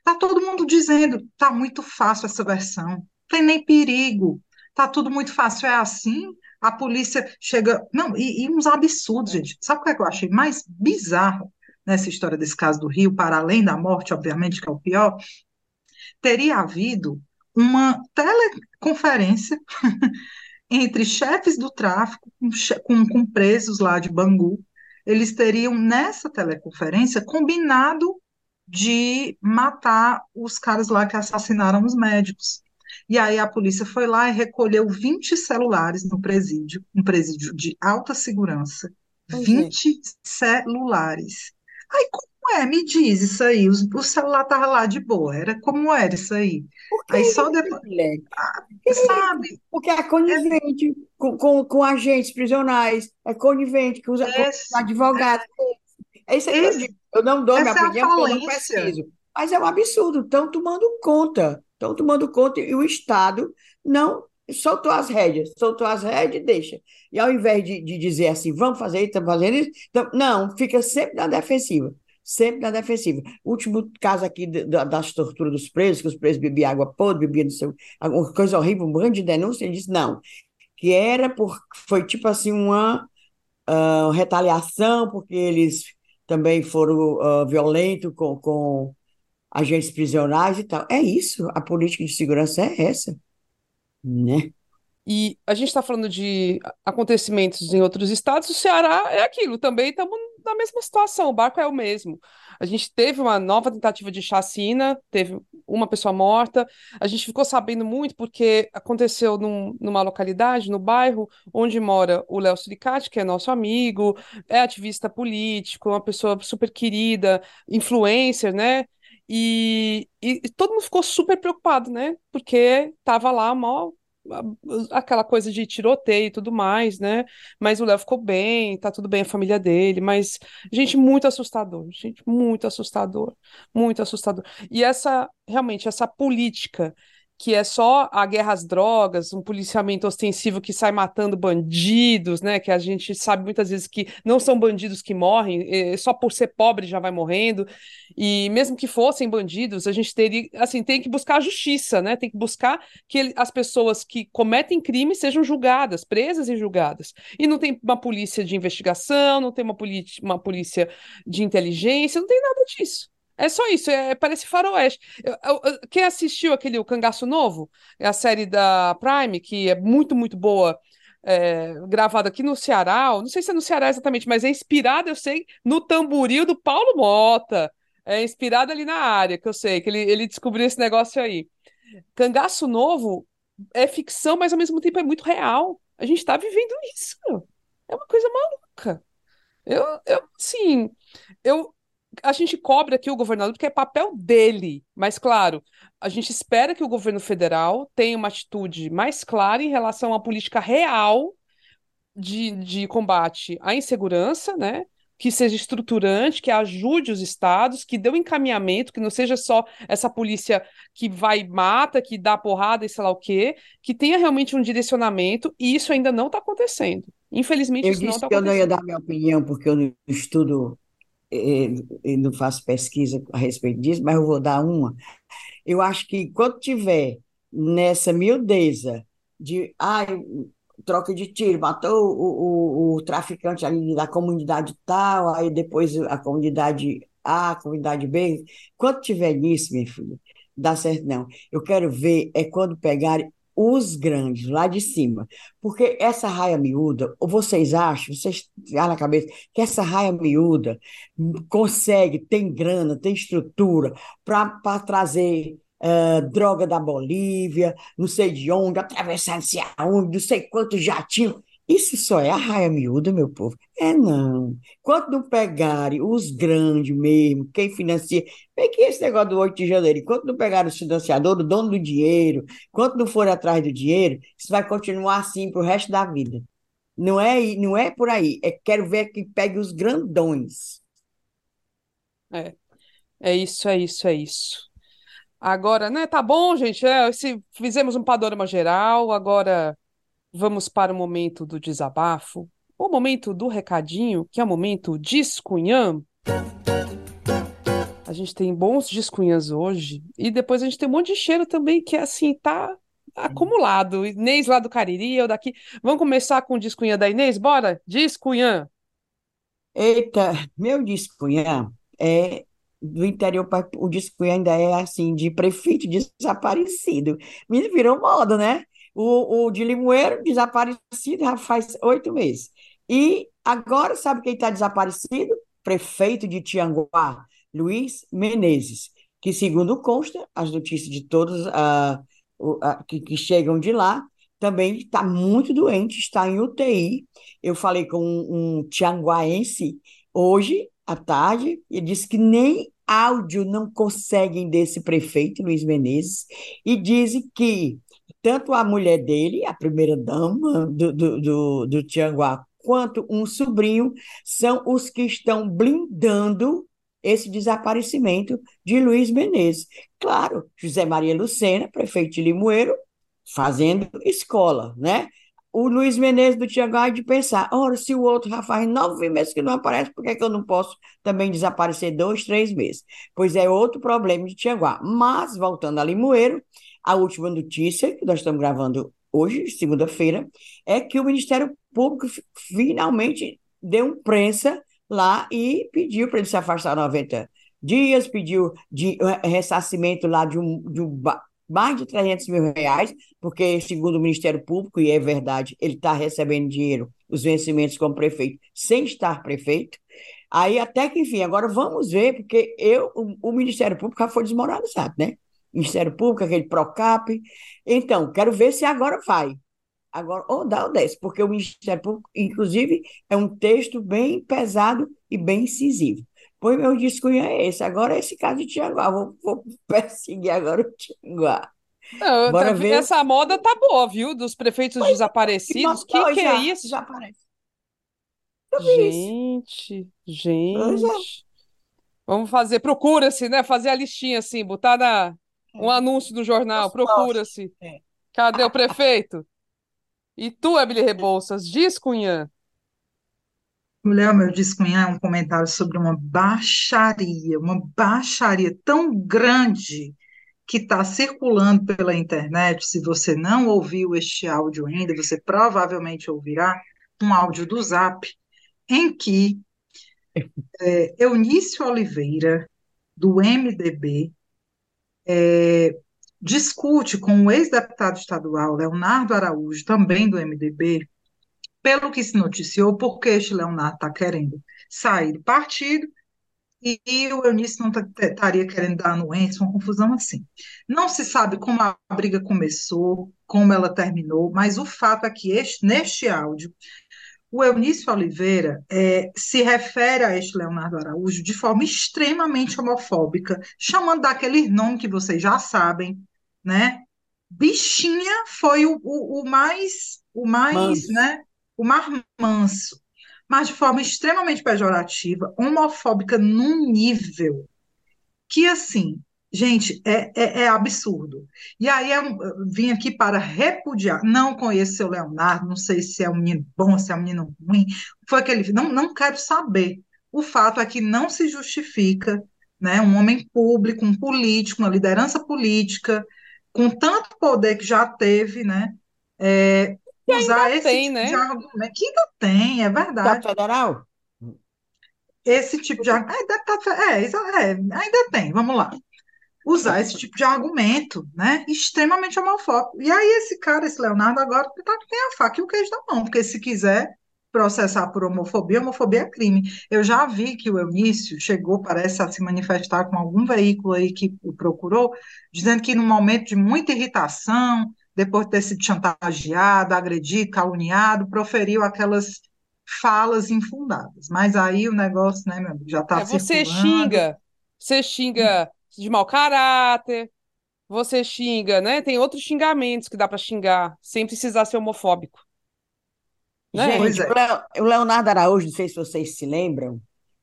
Tá todo mundo dizendo, tá muito fácil essa versão, tem nem perigo, tá tudo muito fácil, é assim. A polícia chega. Não, e, e uns absurdos, gente. Sabe o que, é que eu achei mais bizarro nessa história desse caso do Rio, para além da morte, obviamente, que é o pior? Teria havido uma teleconferência entre chefes do tráfico com, com presos lá de Bangu. Eles teriam, nessa teleconferência, combinado de matar os caras lá que assassinaram os médicos. E aí a polícia foi lá e recolheu 20 celulares no presídio, um presídio de alta segurança. 20 celulares. Aí como é? Me diz isso aí. O, o celular estava lá de boa. Era como era isso aí? Aí só depois. Ah, sabe? Porque é conivente é... Com, com, com, agentes prisionais, é conivente com os, Esse... com advogados. É isso aí Esse... que eu digo. Eu não dou minha é opinião porque eu não preciso. Mas é um absurdo. Estão tomando conta. Estão tomando conta e o Estado não soltou as rédeas, soltou as rédeas e deixa. E ao invés de, de dizer assim, vamos fazer isso, estamos fazendo isso, não, fica sempre na defensiva sempre na defensiva. O último caso aqui das torturas dos presos, que os presos bebiam água podre, bebiam seu, alguma coisa horrível, um grande denúncia, ele disse não, que era por, foi tipo assim uma uh, retaliação, porque eles também foram uh, violentos com, com agentes prisionais e tal. É isso, a política de segurança é essa, né? E a gente está falando de acontecimentos em outros estados, o Ceará é aquilo, também estamos na mesma situação, o barco é o mesmo. A gente teve uma nova tentativa de chacina, teve uma pessoa morta, a gente ficou sabendo muito porque aconteceu num, numa localidade, no bairro, onde mora o Léo Suricati, que é nosso amigo, é ativista político, uma pessoa super querida, influencer, né? E, e, e todo mundo ficou super preocupado, né? Porque tava lá mal aquela coisa de tiroteio e tudo mais, né? Mas o Léo ficou bem, tá tudo bem a família dele, mas gente muito assustador, gente muito assustador, muito assustador. E essa realmente essa política que é só a guerra às drogas, um policiamento ostensivo que sai matando bandidos, né? Que a gente sabe muitas vezes que não são bandidos que morrem, é, só por ser pobre já vai morrendo. E mesmo que fossem bandidos, a gente teria, assim, tem que buscar a justiça, né? Tem que buscar que as pessoas que cometem crimes sejam julgadas, presas e julgadas. E não tem uma polícia de investigação, não tem uma, uma polícia de inteligência, não tem nada disso. É só isso, é, parece faroeste. Eu, eu, quem assistiu aquele O Cangaço Novo, a série da Prime, que é muito, muito boa, é, gravada aqui no Ceará, não sei se é no Ceará exatamente, mas é inspirada, eu sei, no tamboril do Paulo Mota. É inspirada ali na área, que eu sei, que ele, ele descobriu esse negócio aí. Cangaço Novo é ficção, mas ao mesmo tempo é muito real. A gente está vivendo isso. É uma coisa maluca. Eu, eu, sim, eu, a gente cobra aqui o governador porque é papel dele, mas claro, a gente espera que o governo federal tenha uma atitude mais clara em relação à política real de, de combate à insegurança, né? Que seja estruturante, que ajude os estados, que dê um encaminhamento, que não seja só essa polícia que vai e mata, que dá porrada e sei lá o quê, que tenha realmente um direcionamento, e isso ainda não está acontecendo. Infelizmente, eu isso não está acontecendo. Eu disse que eu não ia dar minha opinião, porque eu não estudo eu não faço pesquisa a respeito disso, mas eu vou dar uma. Eu acho que quando tiver nessa miudeza de ai, troca de tiro, matou o, o, o traficante ali da comunidade tal, aí depois a comunidade A, a comunidade B, quando tiver nisso, minha filha, dá certo não. Eu quero ver é quando pegarem os grandes, lá de cima. Porque essa raia miúda, ou vocês acham, vocês têm na cabeça, que essa raia miúda consegue, tem grana, tem estrutura para trazer uh, droga da Bolívia, não sei de onde, atravessar não sei aonde, não sei quantos jatinhos. Isso só é a raia miúda, meu povo. É não. Quando não pegarem os grandes mesmo, quem financia. Vem que esse negócio do 8 de janeiro, enquanto não pegarem o financiador, o dono do dinheiro, enquanto não for atrás do dinheiro, isso vai continuar assim para o resto da vida. Não é, não é por aí. É quero ver que pegue os grandões. É, é isso, é isso, é isso. Agora, né, tá bom, gente, é, se fizemos um panorama geral, agora vamos para o momento do desabafo, o momento do recadinho, que é o momento discunhã. A gente tem bons discunhãs hoje, e depois a gente tem um monte de cheiro também, que assim, tá acumulado. Inês lá do Cariri, eu daqui. Vamos começar com o discunhã da Inês? Bora? Discunhã. Eita, meu discunhã é do interior, o discunhã ainda é assim, de prefeito desaparecido. Me virou moda, né? O, o de Limoeiro desaparecido já faz oito meses. E agora, sabe quem está desaparecido? Prefeito de Tianguá, Luiz Menezes, que, segundo consta, as notícias de todos uh, uh, que, que chegam de lá, também está muito doente, está em UTI. Eu falei com um, um tianguaense hoje à tarde, e disse que nem áudio não conseguem desse prefeito, Luiz Menezes, e dizem que tanto a mulher dele, a primeira-dama do, do, do, do Tianguá, quanto um sobrinho, são os que estão blindando esse desaparecimento de Luiz Menezes. Claro, José Maria Lucena, prefeito de Limoeiro, fazendo escola, né? O Luiz Menezes do Tianguá de pensar, ora, se o outro já faz nove meses que não aparece, por que, é que eu não posso também desaparecer dois, três meses? Pois é outro problema de Tianguá. Mas, voltando a Limoeiro, a última notícia que nós estamos gravando hoje, segunda-feira, é que o Ministério Público finalmente deu prensa lá e pediu para ele se afastar 90 dias, pediu de eh, ressarcimento lá de um, de um mais de 300 mil reais, porque, segundo o Ministério Público, e é verdade, ele está recebendo dinheiro, os vencimentos como prefeito, sem estar prefeito. Aí, até que, enfim, agora vamos ver, porque eu, o, o Ministério Público já foi desmoralizado, né? Ministério Público, aquele PROCAP. Então, quero ver se agora vai. Agora, ou dá ou desce, porque o Ministério Público, inclusive, é um texto bem pesado e bem incisivo. Pois meu disco é esse. Agora é esse caso de Tianguá. Vou, vou perseguir agora o Tianguá. Não, Bora ver. Essa moda tá boa, viu? Dos prefeitos pois é, desaparecidos. O que, que, é isso? Já aparece. Gente, é. gente. É. Vamos fazer, procura-se, né? Fazer a listinha assim, botar na, um anúncio no jornal, procura-se. É. Cadê o prefeito? E tu, Emily Rebouças, diz, Cunhã. Mulher, meu descunhar é um comentário sobre uma baixaria, uma baixaria tão grande que está circulando pela internet. Se você não ouviu este áudio ainda, você provavelmente ouvirá um áudio do Zap, em que é, Eunício Oliveira, do MDB, é, discute com o ex-deputado estadual Leonardo Araújo, também do MDB, pelo que se noticiou, porque este Leonardo está querendo sair do partido e, e o Eunício não tá, estaria querendo dar anuência, uma confusão assim. Não se sabe como a briga começou, como ela terminou, mas o fato é que este, neste áudio, o Eunício Oliveira é, se refere a este Leonardo Araújo de forma extremamente homofóbica, chamando daquele nome que vocês já sabem, né? Bichinha foi o, o, o mais, o mais, né? o mais manso, mas de forma extremamente pejorativa, homofóbica num nível que, assim, gente, é, é, é absurdo. E aí eu vim aqui para repudiar. Não conheço seu Leonardo, não sei se é um menino bom, se é um menino ruim. Foi aquele. Não, não quero saber. O fato é que não se justifica né, um homem público, um político, uma liderança política, com tanto poder que já teve, né, é, usar esse tem, tipo né? de argumento, que ainda tem, é verdade. Da federal? Esse tipo de argumento, é, é, é, ainda tem, vamos lá. Usar esse tipo de argumento, né? Extremamente homofóbico. E aí, esse cara, esse Leonardo, agora tá, tem a faca e o queijo na mão, porque se quiser processar por homofobia, homofobia é crime. Eu já vi que o Eunício chegou, parece, a se manifestar com algum veículo aí que o procurou, dizendo que no momento de muita irritação, depois de ter sido chantageado, agredido, caluniado, proferiu aquelas falas infundadas. Mas aí o negócio, né, meu amigo, já está é, Você xinga, você xinga de mau caráter, você xinga, né? Tem outros xingamentos que dá para xingar, sem precisar ser homofóbico. Né? Gente, é. o Leonardo Araújo, não sei se vocês se lembram,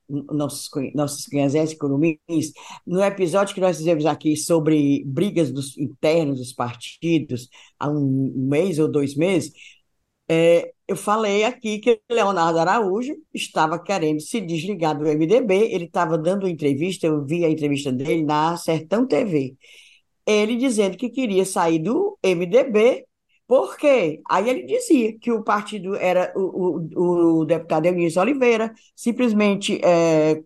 nossos, nossos conhecem curumins, no episódio que nós fizemos aqui sobre brigas dos, internos dos partidos, há um mês ou dois meses, é, eu falei aqui que Leonardo Araújo estava querendo se desligar do MDB, ele estava dando entrevista, eu vi a entrevista dele na Sertão TV, ele dizendo que queria sair do MDB por quê? Aí ele dizia que o partido era o, o, o deputado Eunice Oliveira, simplesmente é,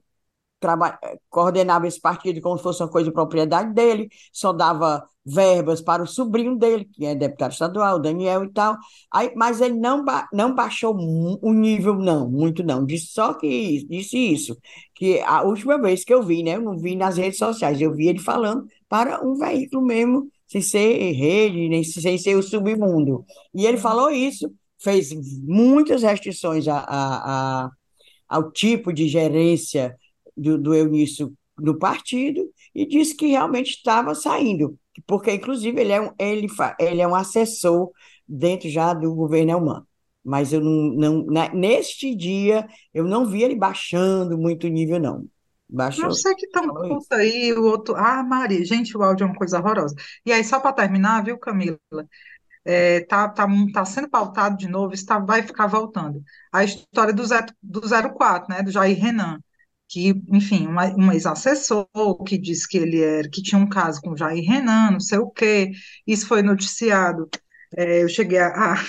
coordenava esse partido como se fosse uma coisa de propriedade dele, só dava verbas para o sobrinho dele, que é deputado estadual, Daniel e tal. Aí, mas ele não, ba não baixou o nível, não, muito não. Disse só que disse isso, que a última vez que eu vi, né? Eu não vi nas redes sociais, eu vi ele falando para um veículo mesmo sem ser rede, nem sem ser o submundo. E ele falou isso, fez muitas restrições a, a, a ao tipo de gerência do, do Eunício no partido e disse que realmente estava saindo, porque, inclusive, ele é um, ele, ele é um assessor dentro já do governo Elman. Mas eu não, não, neste dia, eu não vi ele baixando muito o nível, não. Baixou. Não sei que tão puta aí, o outro. Ah, Maria, gente, o áudio é uma coisa horrorosa. E aí, só para terminar, viu, Camila? É, tá, tá, tá sendo pautado de novo, está, vai ficar voltando. A história do, Zé, do 04, né, do Jair Renan, que, enfim, uma, um ex-assessor que disse que ele era, que tinha um caso com Jair Renan, não sei o quê, isso foi noticiado. É, eu cheguei a, a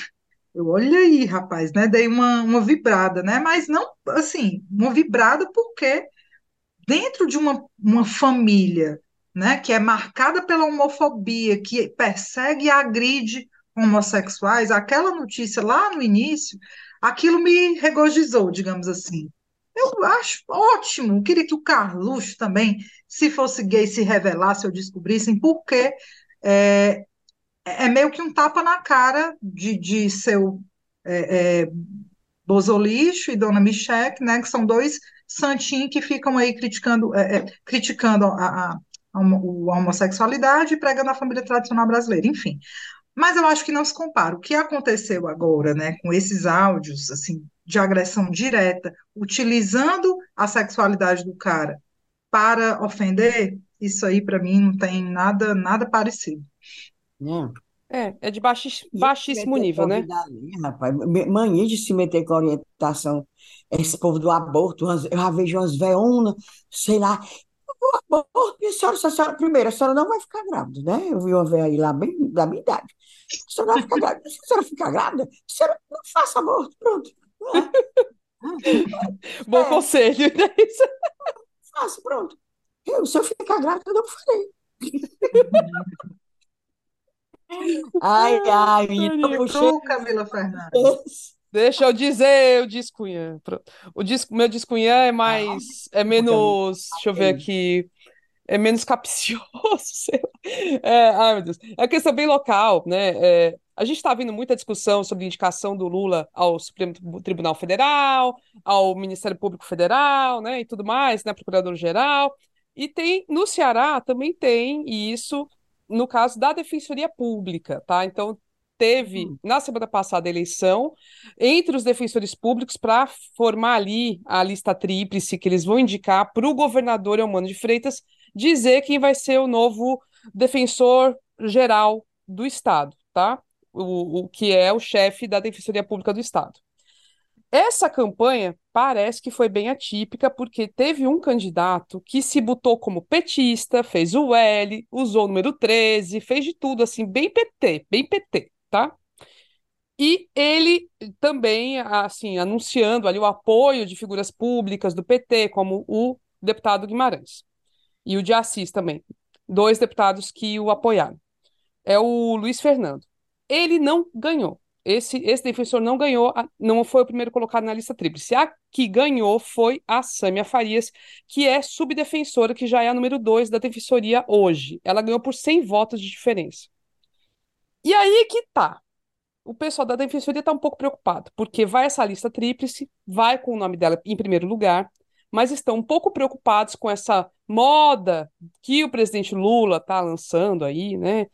eu, olha aí, rapaz, né? Dei uma, uma vibrada, né? Mas não, assim, uma vibrada porque dentro de uma, uma família né, que é marcada pela homofobia, que persegue e agride homossexuais, aquela notícia lá no início, aquilo me regozijou, digamos assim. Eu acho ótimo, queria que o Carluxo também, se fosse gay, se revelasse ou descobrissem, porque é, é meio que um tapa na cara de, de seu é, é, Bozolixo e Dona Michelle, né, que são dois santinhos que ficam aí criticando, é, é, criticando a, a, a, a, homossexualidade e pregando a família tradicional brasileira, enfim. Mas eu acho que não se compara. O que aconteceu agora, né, com esses áudios, assim, de agressão direta, utilizando a sexualidade do cara para ofender, isso aí para mim não tem nada, nada parecido. Não. É, é de baixis, baixíssimo nível, né? Rapaz, mania de se meter com orientação esse povo do aborto, eu já vejo umas veonas, sei lá. O aborto, a senhora, a senhora, primeiro, a senhora não vai ficar grávida, né? Eu vi uma velha aí lá, bem da minha idade. A senhora vai ficar grávida. Se a senhora ficar grávida, a senhora não faça aborto, pronto. Bom é. conselho, né? Faça, pronto. Eu, se eu ficar grávida, eu não farei. ai, ai, eu puxei. Camila Fernandes. Deixa eu dizer o Discunhã. O disco, meu Discunhã é mais. É menos. Deixa eu ver aqui. É menos capcioso, sei lá. É, ai, meu Deus. É questão bem local, né? É, a gente está vendo muita discussão sobre indicação do Lula ao Supremo Tribunal Federal, ao Ministério Público Federal, né? E tudo mais, né? Procurador-Geral. E tem, no Ceará também tem isso no caso da Defensoria Pública, tá? Então, teve, uhum. na semana passada, a eleição entre os defensores públicos para formar ali a lista tríplice que eles vão indicar para o governador Eumano de Freitas dizer quem vai ser o novo defensor geral do Estado, tá? O, o que é o chefe da Defensoria Pública do Estado. Essa campanha parece que foi bem atípica, porque teve um candidato que se botou como petista, fez o L, usou o número 13, fez de tudo, assim, bem PT, bem PT tá? E ele também, assim, anunciando ali o apoio de figuras públicas do PT, como o deputado Guimarães e o de Assis também, dois deputados que o apoiaram. É o Luiz Fernando. Ele não ganhou. Esse, esse defensor não ganhou, não foi o primeiro colocado na lista tríplice. A que ganhou foi a Sâmia Farias, que é subdefensora, que já é a número dois da defensoria hoje. Ela ganhou por 100 votos de diferença. E aí que tá. O pessoal da Defensoria está um pouco preocupado, porque vai essa lista tríplice, vai com o nome dela em primeiro lugar, mas estão um pouco preocupados com essa moda que o presidente Lula está lançando aí, né?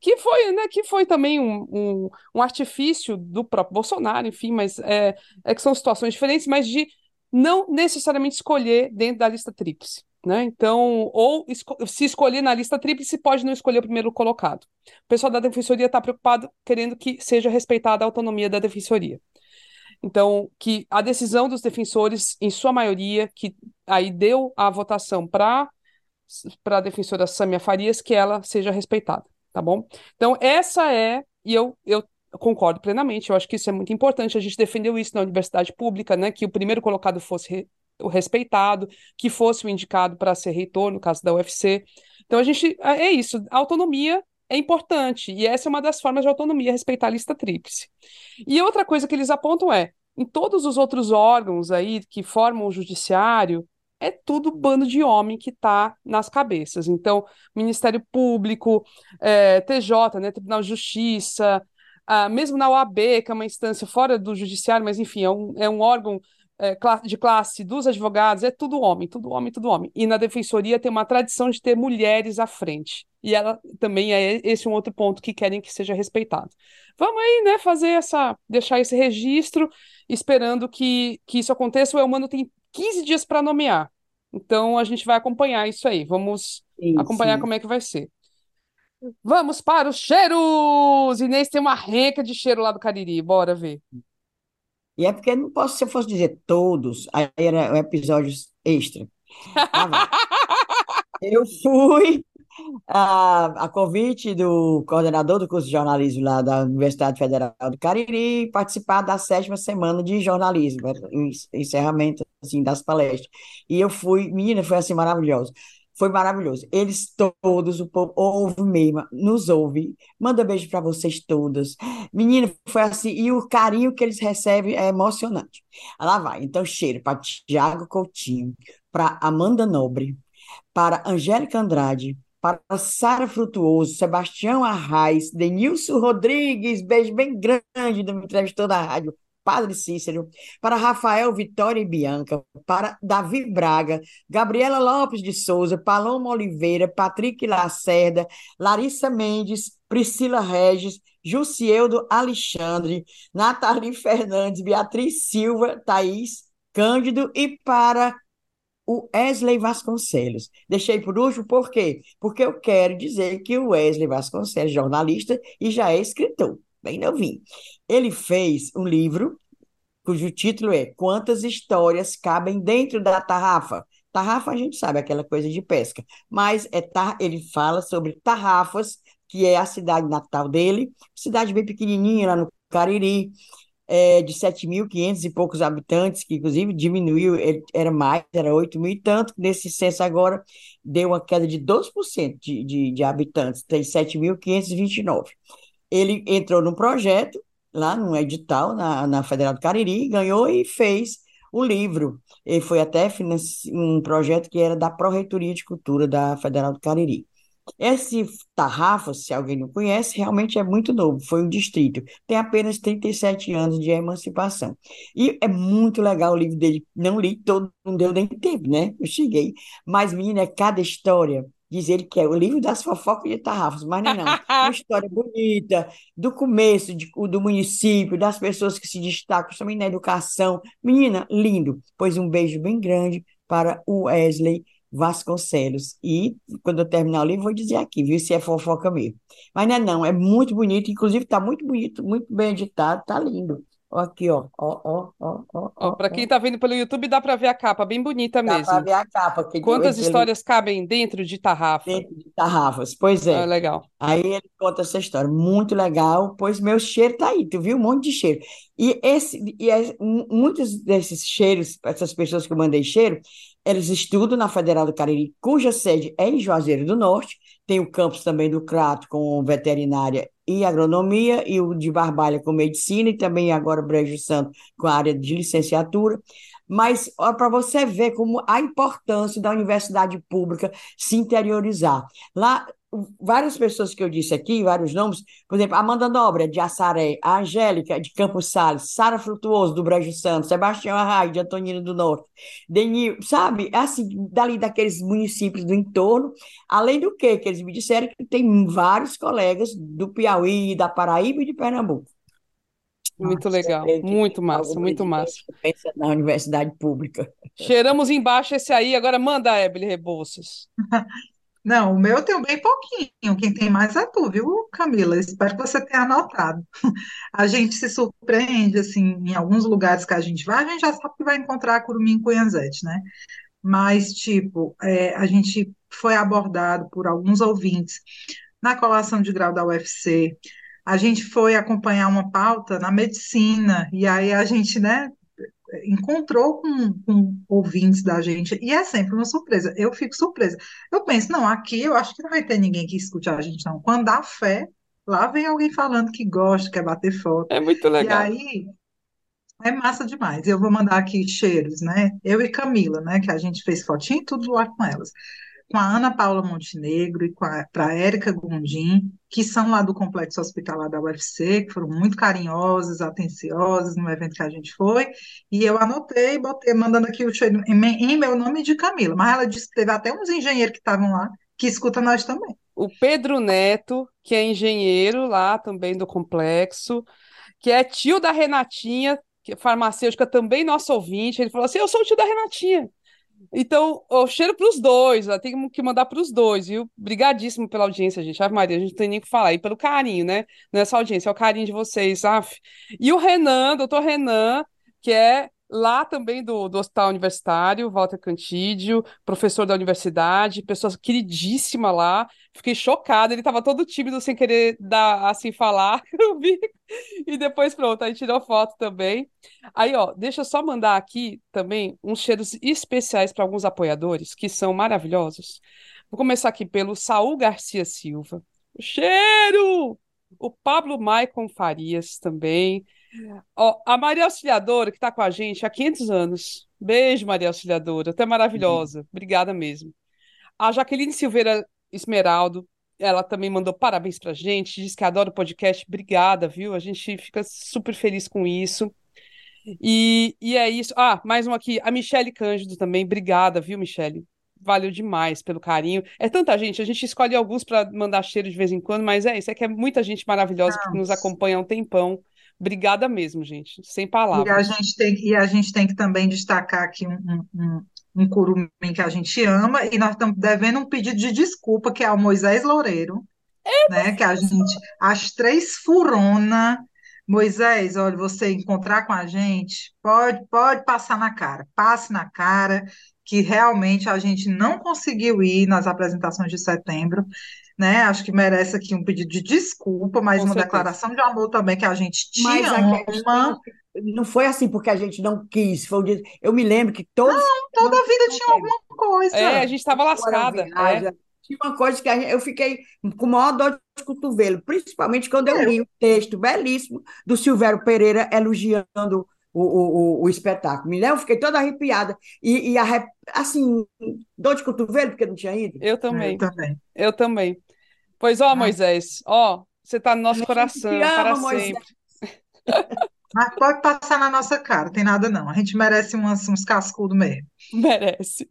Que foi, né, que foi também um, um, um artifício do próprio Bolsonaro, enfim, mas é, é que são situações diferentes, mas de não necessariamente escolher dentro da lista tríplice. Né? Então, ou esco se escolher na lista tríplice, pode não escolher o primeiro colocado. O pessoal da defensoria está preocupado, querendo que seja respeitada a autonomia da defensoria. Então, que a decisão dos defensores, em sua maioria, que aí deu a votação para para a defensora Samia Farias, que ela seja respeitada, tá bom? Então, essa é, e eu, eu concordo plenamente, eu acho que isso é muito importante, a gente defendeu isso na universidade pública, né, que o primeiro colocado fosse re, o respeitado, que fosse o indicado para ser reitor, no caso da UFC. Então, a gente, é, é isso, autonomia é importante, e essa é uma das formas de autonomia, respeitar a lista tríplice. E outra coisa que eles apontam é, em todos os outros órgãos aí que formam o judiciário, é tudo bando de homem que está nas cabeças. Então, Ministério Público, é, TJ, né, Tribunal de Justiça, ah, mesmo na OAB, que é uma instância fora do judiciário, mas enfim, é um, é um órgão é, de classe dos advogados, é tudo homem, tudo homem, tudo homem. E na defensoria tem uma tradição de ter mulheres à frente. E ela também é esse um outro ponto que querem que seja respeitado. Vamos aí, né, fazer essa, deixar esse registro, esperando que, que isso aconteça. O Elmano tem 15 dias para nomear. Então a gente vai acompanhar isso aí. Vamos sim, acompanhar sim. como é que vai ser. Vamos para os cheiros! Inês tem uma renca de cheiro lá do Cariri, bora ver. E é porque não posso, se eu fosse dizer todos, aí era episódios extra. Ah, eu fui a, a, convite do coordenador do curso de jornalismo lá da Universidade Federal do Cariri participar da sétima semana de jornalismo, encerramento assim das palestras. E eu fui, menina, foi assim maravilhoso. Foi maravilhoso. Eles todos, o povo ouve mesmo, nos ouve. Manda beijo para vocês todas. Menina, foi assim, e o carinho que eles recebem é emocionante. Lá vai. Então, cheiro para Tiago Coutinho, para Amanda Nobre, para Angélica Andrade, para Sara Frutuoso, Sebastião Arraes, Denilson Rodrigues, beijo bem grande do me entrevistou da rádio, Padre Cícero, para Rafael Vitória e Bianca, para Davi Braga, Gabriela Lopes de Souza, Paloma Oliveira, Patrick Lacerda, Larissa Mendes, Priscila Regis, Jussieldo Alexandre, Nathalie Fernandes, Beatriz Silva, Thaís Cândido e para o Wesley Vasconcelos. Deixei por último, por quê? Porque eu quero dizer que o Wesley Vasconcelos, é jornalista e já é escritor bem novinho. Ele fez um livro cujo título é Quantas Histórias Cabem Dentro da Tarrafa? Tarrafa a gente sabe, aquela coisa de pesca, mas é tar... ele fala sobre Tarrafas, que é a cidade natal dele, cidade bem pequenininha lá no Cariri, é, de 7.500 e poucos habitantes, que inclusive diminuiu, era mais, era 8 mil e tanto, nesse censo agora deu uma queda de 12% de, de, de habitantes, tem 7.529 ele entrou num projeto, lá num edital, na, na Federal do Cariri, ganhou e fez o livro. Ele foi até um projeto que era da Pró-Reitoria de Cultura da Federal do Cariri. Esse Tarrafa, se alguém não conhece, realmente é muito novo, foi um distrito, tem apenas 37 anos de emancipação. E é muito legal o livro dele, não li todo, não deu nem tempo, né? Eu cheguei, mas, menina, é cada história diz ele que é o livro das fofocas de Tarrafas, mas não, não. Uma história bonita, do começo de, do município, das pessoas que se destacam também na educação. Menina, lindo. Pois um beijo bem grande para o Wesley Vasconcelos. E quando eu terminar o livro, vou dizer aqui, viu, se é fofoca mesmo. Mas não é não, é muito bonito, inclusive está muito bonito, muito bem editado, está lindo. Aqui, ó. Ó, ó, ó, ó, ó Para quem está vendo pelo YouTube, dá para ver a capa, bem bonita dá mesmo. Dá para ver a capa. Que Quantas histórias ele... cabem dentro de Tarrafa? Dentro de Tarrafas, pois é. Ah, legal. Aí ele conta essa história, muito legal, pois meu cheiro tá aí, tu viu um monte de cheiro. E, esse, e é, muitos desses cheiros, essas pessoas que eu mandei cheiro, eles estudam na Federal do Cariri, cuja sede é em Juazeiro do Norte, tem o campus também do Crato com veterinária e agronomia, e o de Barbalha com medicina, e também agora Brejo Santo com a área de licenciatura. Mas para você ver como a importância da universidade pública se interiorizar. Lá, várias pessoas que eu disse aqui, vários nomes, por exemplo, Amanda Nobre, de Assaré, a Angélica, de Campos Sales, Sara Frutuoso, do Brejo Santo, Sebastião Arraio, de Antonino do Norte, Denil, sabe, assim, dali daqueles municípios do entorno, além do que, que eles me disseram que tem vários colegas do Piauí, da Paraíba e de Pernambuco. Muito legal, muito massa, muito massa. Pensa na universidade pública. Cheiramos embaixo esse aí, agora manda, Ebele Rebouças. Não, o meu eu tenho bem pouquinho. Quem tem mais é tu, viu, Camila? Espero que você tenha anotado. A gente se surpreende, assim, em alguns lugares que a gente vai, a gente já sabe que vai encontrar curumim cunhanzete, né? Mas, tipo, é, a gente foi abordado por alguns ouvintes na colação de grau da UFC. A gente foi acompanhar uma pauta na medicina, e aí a gente, né, encontrou com, com, ouvintes da gente, e é sempre uma surpresa. Eu fico surpresa. Eu penso, não, aqui eu acho que não vai ter ninguém que escute a gente, não. Quando dá fé, lá vem alguém falando que gosta, quer bater foto. É muito legal. E aí, é massa demais. Eu vou mandar aqui cheiros, né? Eu e Camila, né? Que a gente fez fotinho e tudo lá com elas com a Ana Paula Montenegro e para a Érica Gondim, que são lá do Complexo Hospitalar da UFC, que foram muito carinhosas, atenciosas no evento que a gente foi, e eu anotei, botei, mandando aqui o cheiro em meu nome de Camila, mas ela disse que teve até uns engenheiros que estavam lá, que escuta nós também. O Pedro Neto, que é engenheiro lá também do complexo, que é tio da Renatinha, que é farmacêutica, também nosso ouvinte, ele falou assim, eu sou o tio da Renatinha. Então, o cheiro para os dois, tem que mandar para os dois, viu? Obrigadíssimo pela audiência, gente. Ave Maria, a gente não tem nem o que falar. E pelo carinho, né? Só audiência, é o carinho de vocês, af. E o Renan, doutor Renan, que é lá também do, do Hospital Universitário, Walter Cantídio, professor da universidade, pessoa queridíssima lá. Fiquei chocada, ele estava todo tímido, sem querer dar assim falar. Eu vi. E depois, pronto, aí tirou foto também. Aí, ó, deixa eu só mandar aqui também uns cheiros especiais para alguns apoiadores, que são maravilhosos. Vou começar aqui pelo Saul Garcia Silva. Cheiro! O Pablo Maicon Farias também. Ó, a Maria Auxiliadora, que está com a gente há 500 anos. Beijo, Maria Auxiliadora. Até maravilhosa. Uhum. Obrigada mesmo. A Jaqueline Silveira Esmeraldo, ela também mandou parabéns pra gente, diz que adora o podcast. Obrigada, viu? A gente fica super feliz com isso. E, e é isso. Ah, mais um aqui. A Michele Cândido também. Obrigada, viu, Michele? Valeu demais pelo carinho. É tanta gente, a gente escolhe alguns para mandar cheiro de vez em quando, mas é isso, é que é muita gente maravilhosa Nossa. que nos acompanha há um tempão. Obrigada mesmo, gente. Sem palavras. E a gente tem, e a gente tem que também destacar aqui um, um, um curumim que a gente ama, e nós estamos devendo um pedido de desculpa, que é ao Moisés Loureiro, é, né? Que a gente, as três furona. Moisés, olha, você encontrar com a gente, pode, pode passar na cara, passe na cara, que realmente a gente não conseguiu ir nas apresentações de setembro, né? Acho que merece aqui um pedido de desculpa, mas Com uma certeza. declaração de amor também que a gente te mas ama. não foi assim porque a gente não quis, foi um Eu me lembro que todos. Não, toda a vida tinha alguma coisa. É, a gente estava lascada. É. Tinha uma coisa que gente, eu fiquei com maior dor de cotovelo, principalmente quando eu é. li o texto belíssimo do Silvério Pereira elogiando o, o, o, espetáculo. Me lembro, fiquei toda arrepiada. E, e a, assim, dor de cotovelo, porque não tinha ido. Eu também. Eu também. Eu também. Pois, ó, ah. Moisés, ó, você está no nosso coração ama, para Moisés. sempre. Mas pode passar na nossa cara, tem nada não. A gente merece umas, uns cascudos mesmo. Merece.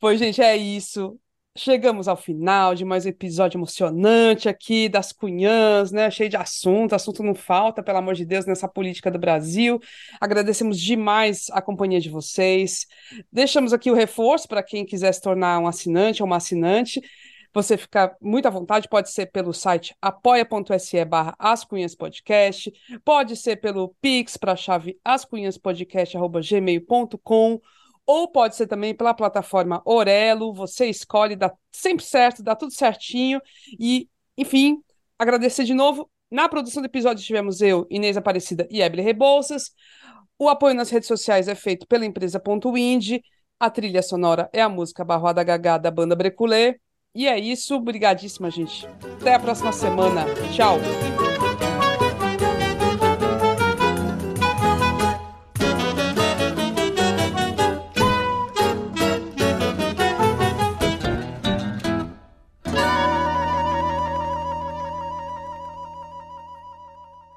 Pois, gente, é isso. Chegamos ao final de mais um episódio emocionante aqui das Cunhãs, né? Cheio de assunto, assunto não falta, pelo amor de Deus, nessa política do Brasil. Agradecemos demais a companhia de vocês. Deixamos aqui o reforço para quem quiser se tornar um assinante ou uma assinante. Você fica muito à vontade, pode ser pelo site apoia.se barra ascunhaspodcast, pode ser pelo Pix para a chave ascunhaspodcast.gmail.com ou pode ser também pela plataforma Orelo, você escolhe, dá sempre certo, dá tudo certinho. E, enfim, agradecer de novo. Na produção do episódio tivemos eu, Inês Aparecida e Ebele Rebouças. O apoio nas redes sociais é feito pela empresa Ponto Indie. A trilha sonora é a música Barroada Gagá da banda Breculê. E é isso, brigadíssima, gente. Até a próxima semana. Tchau.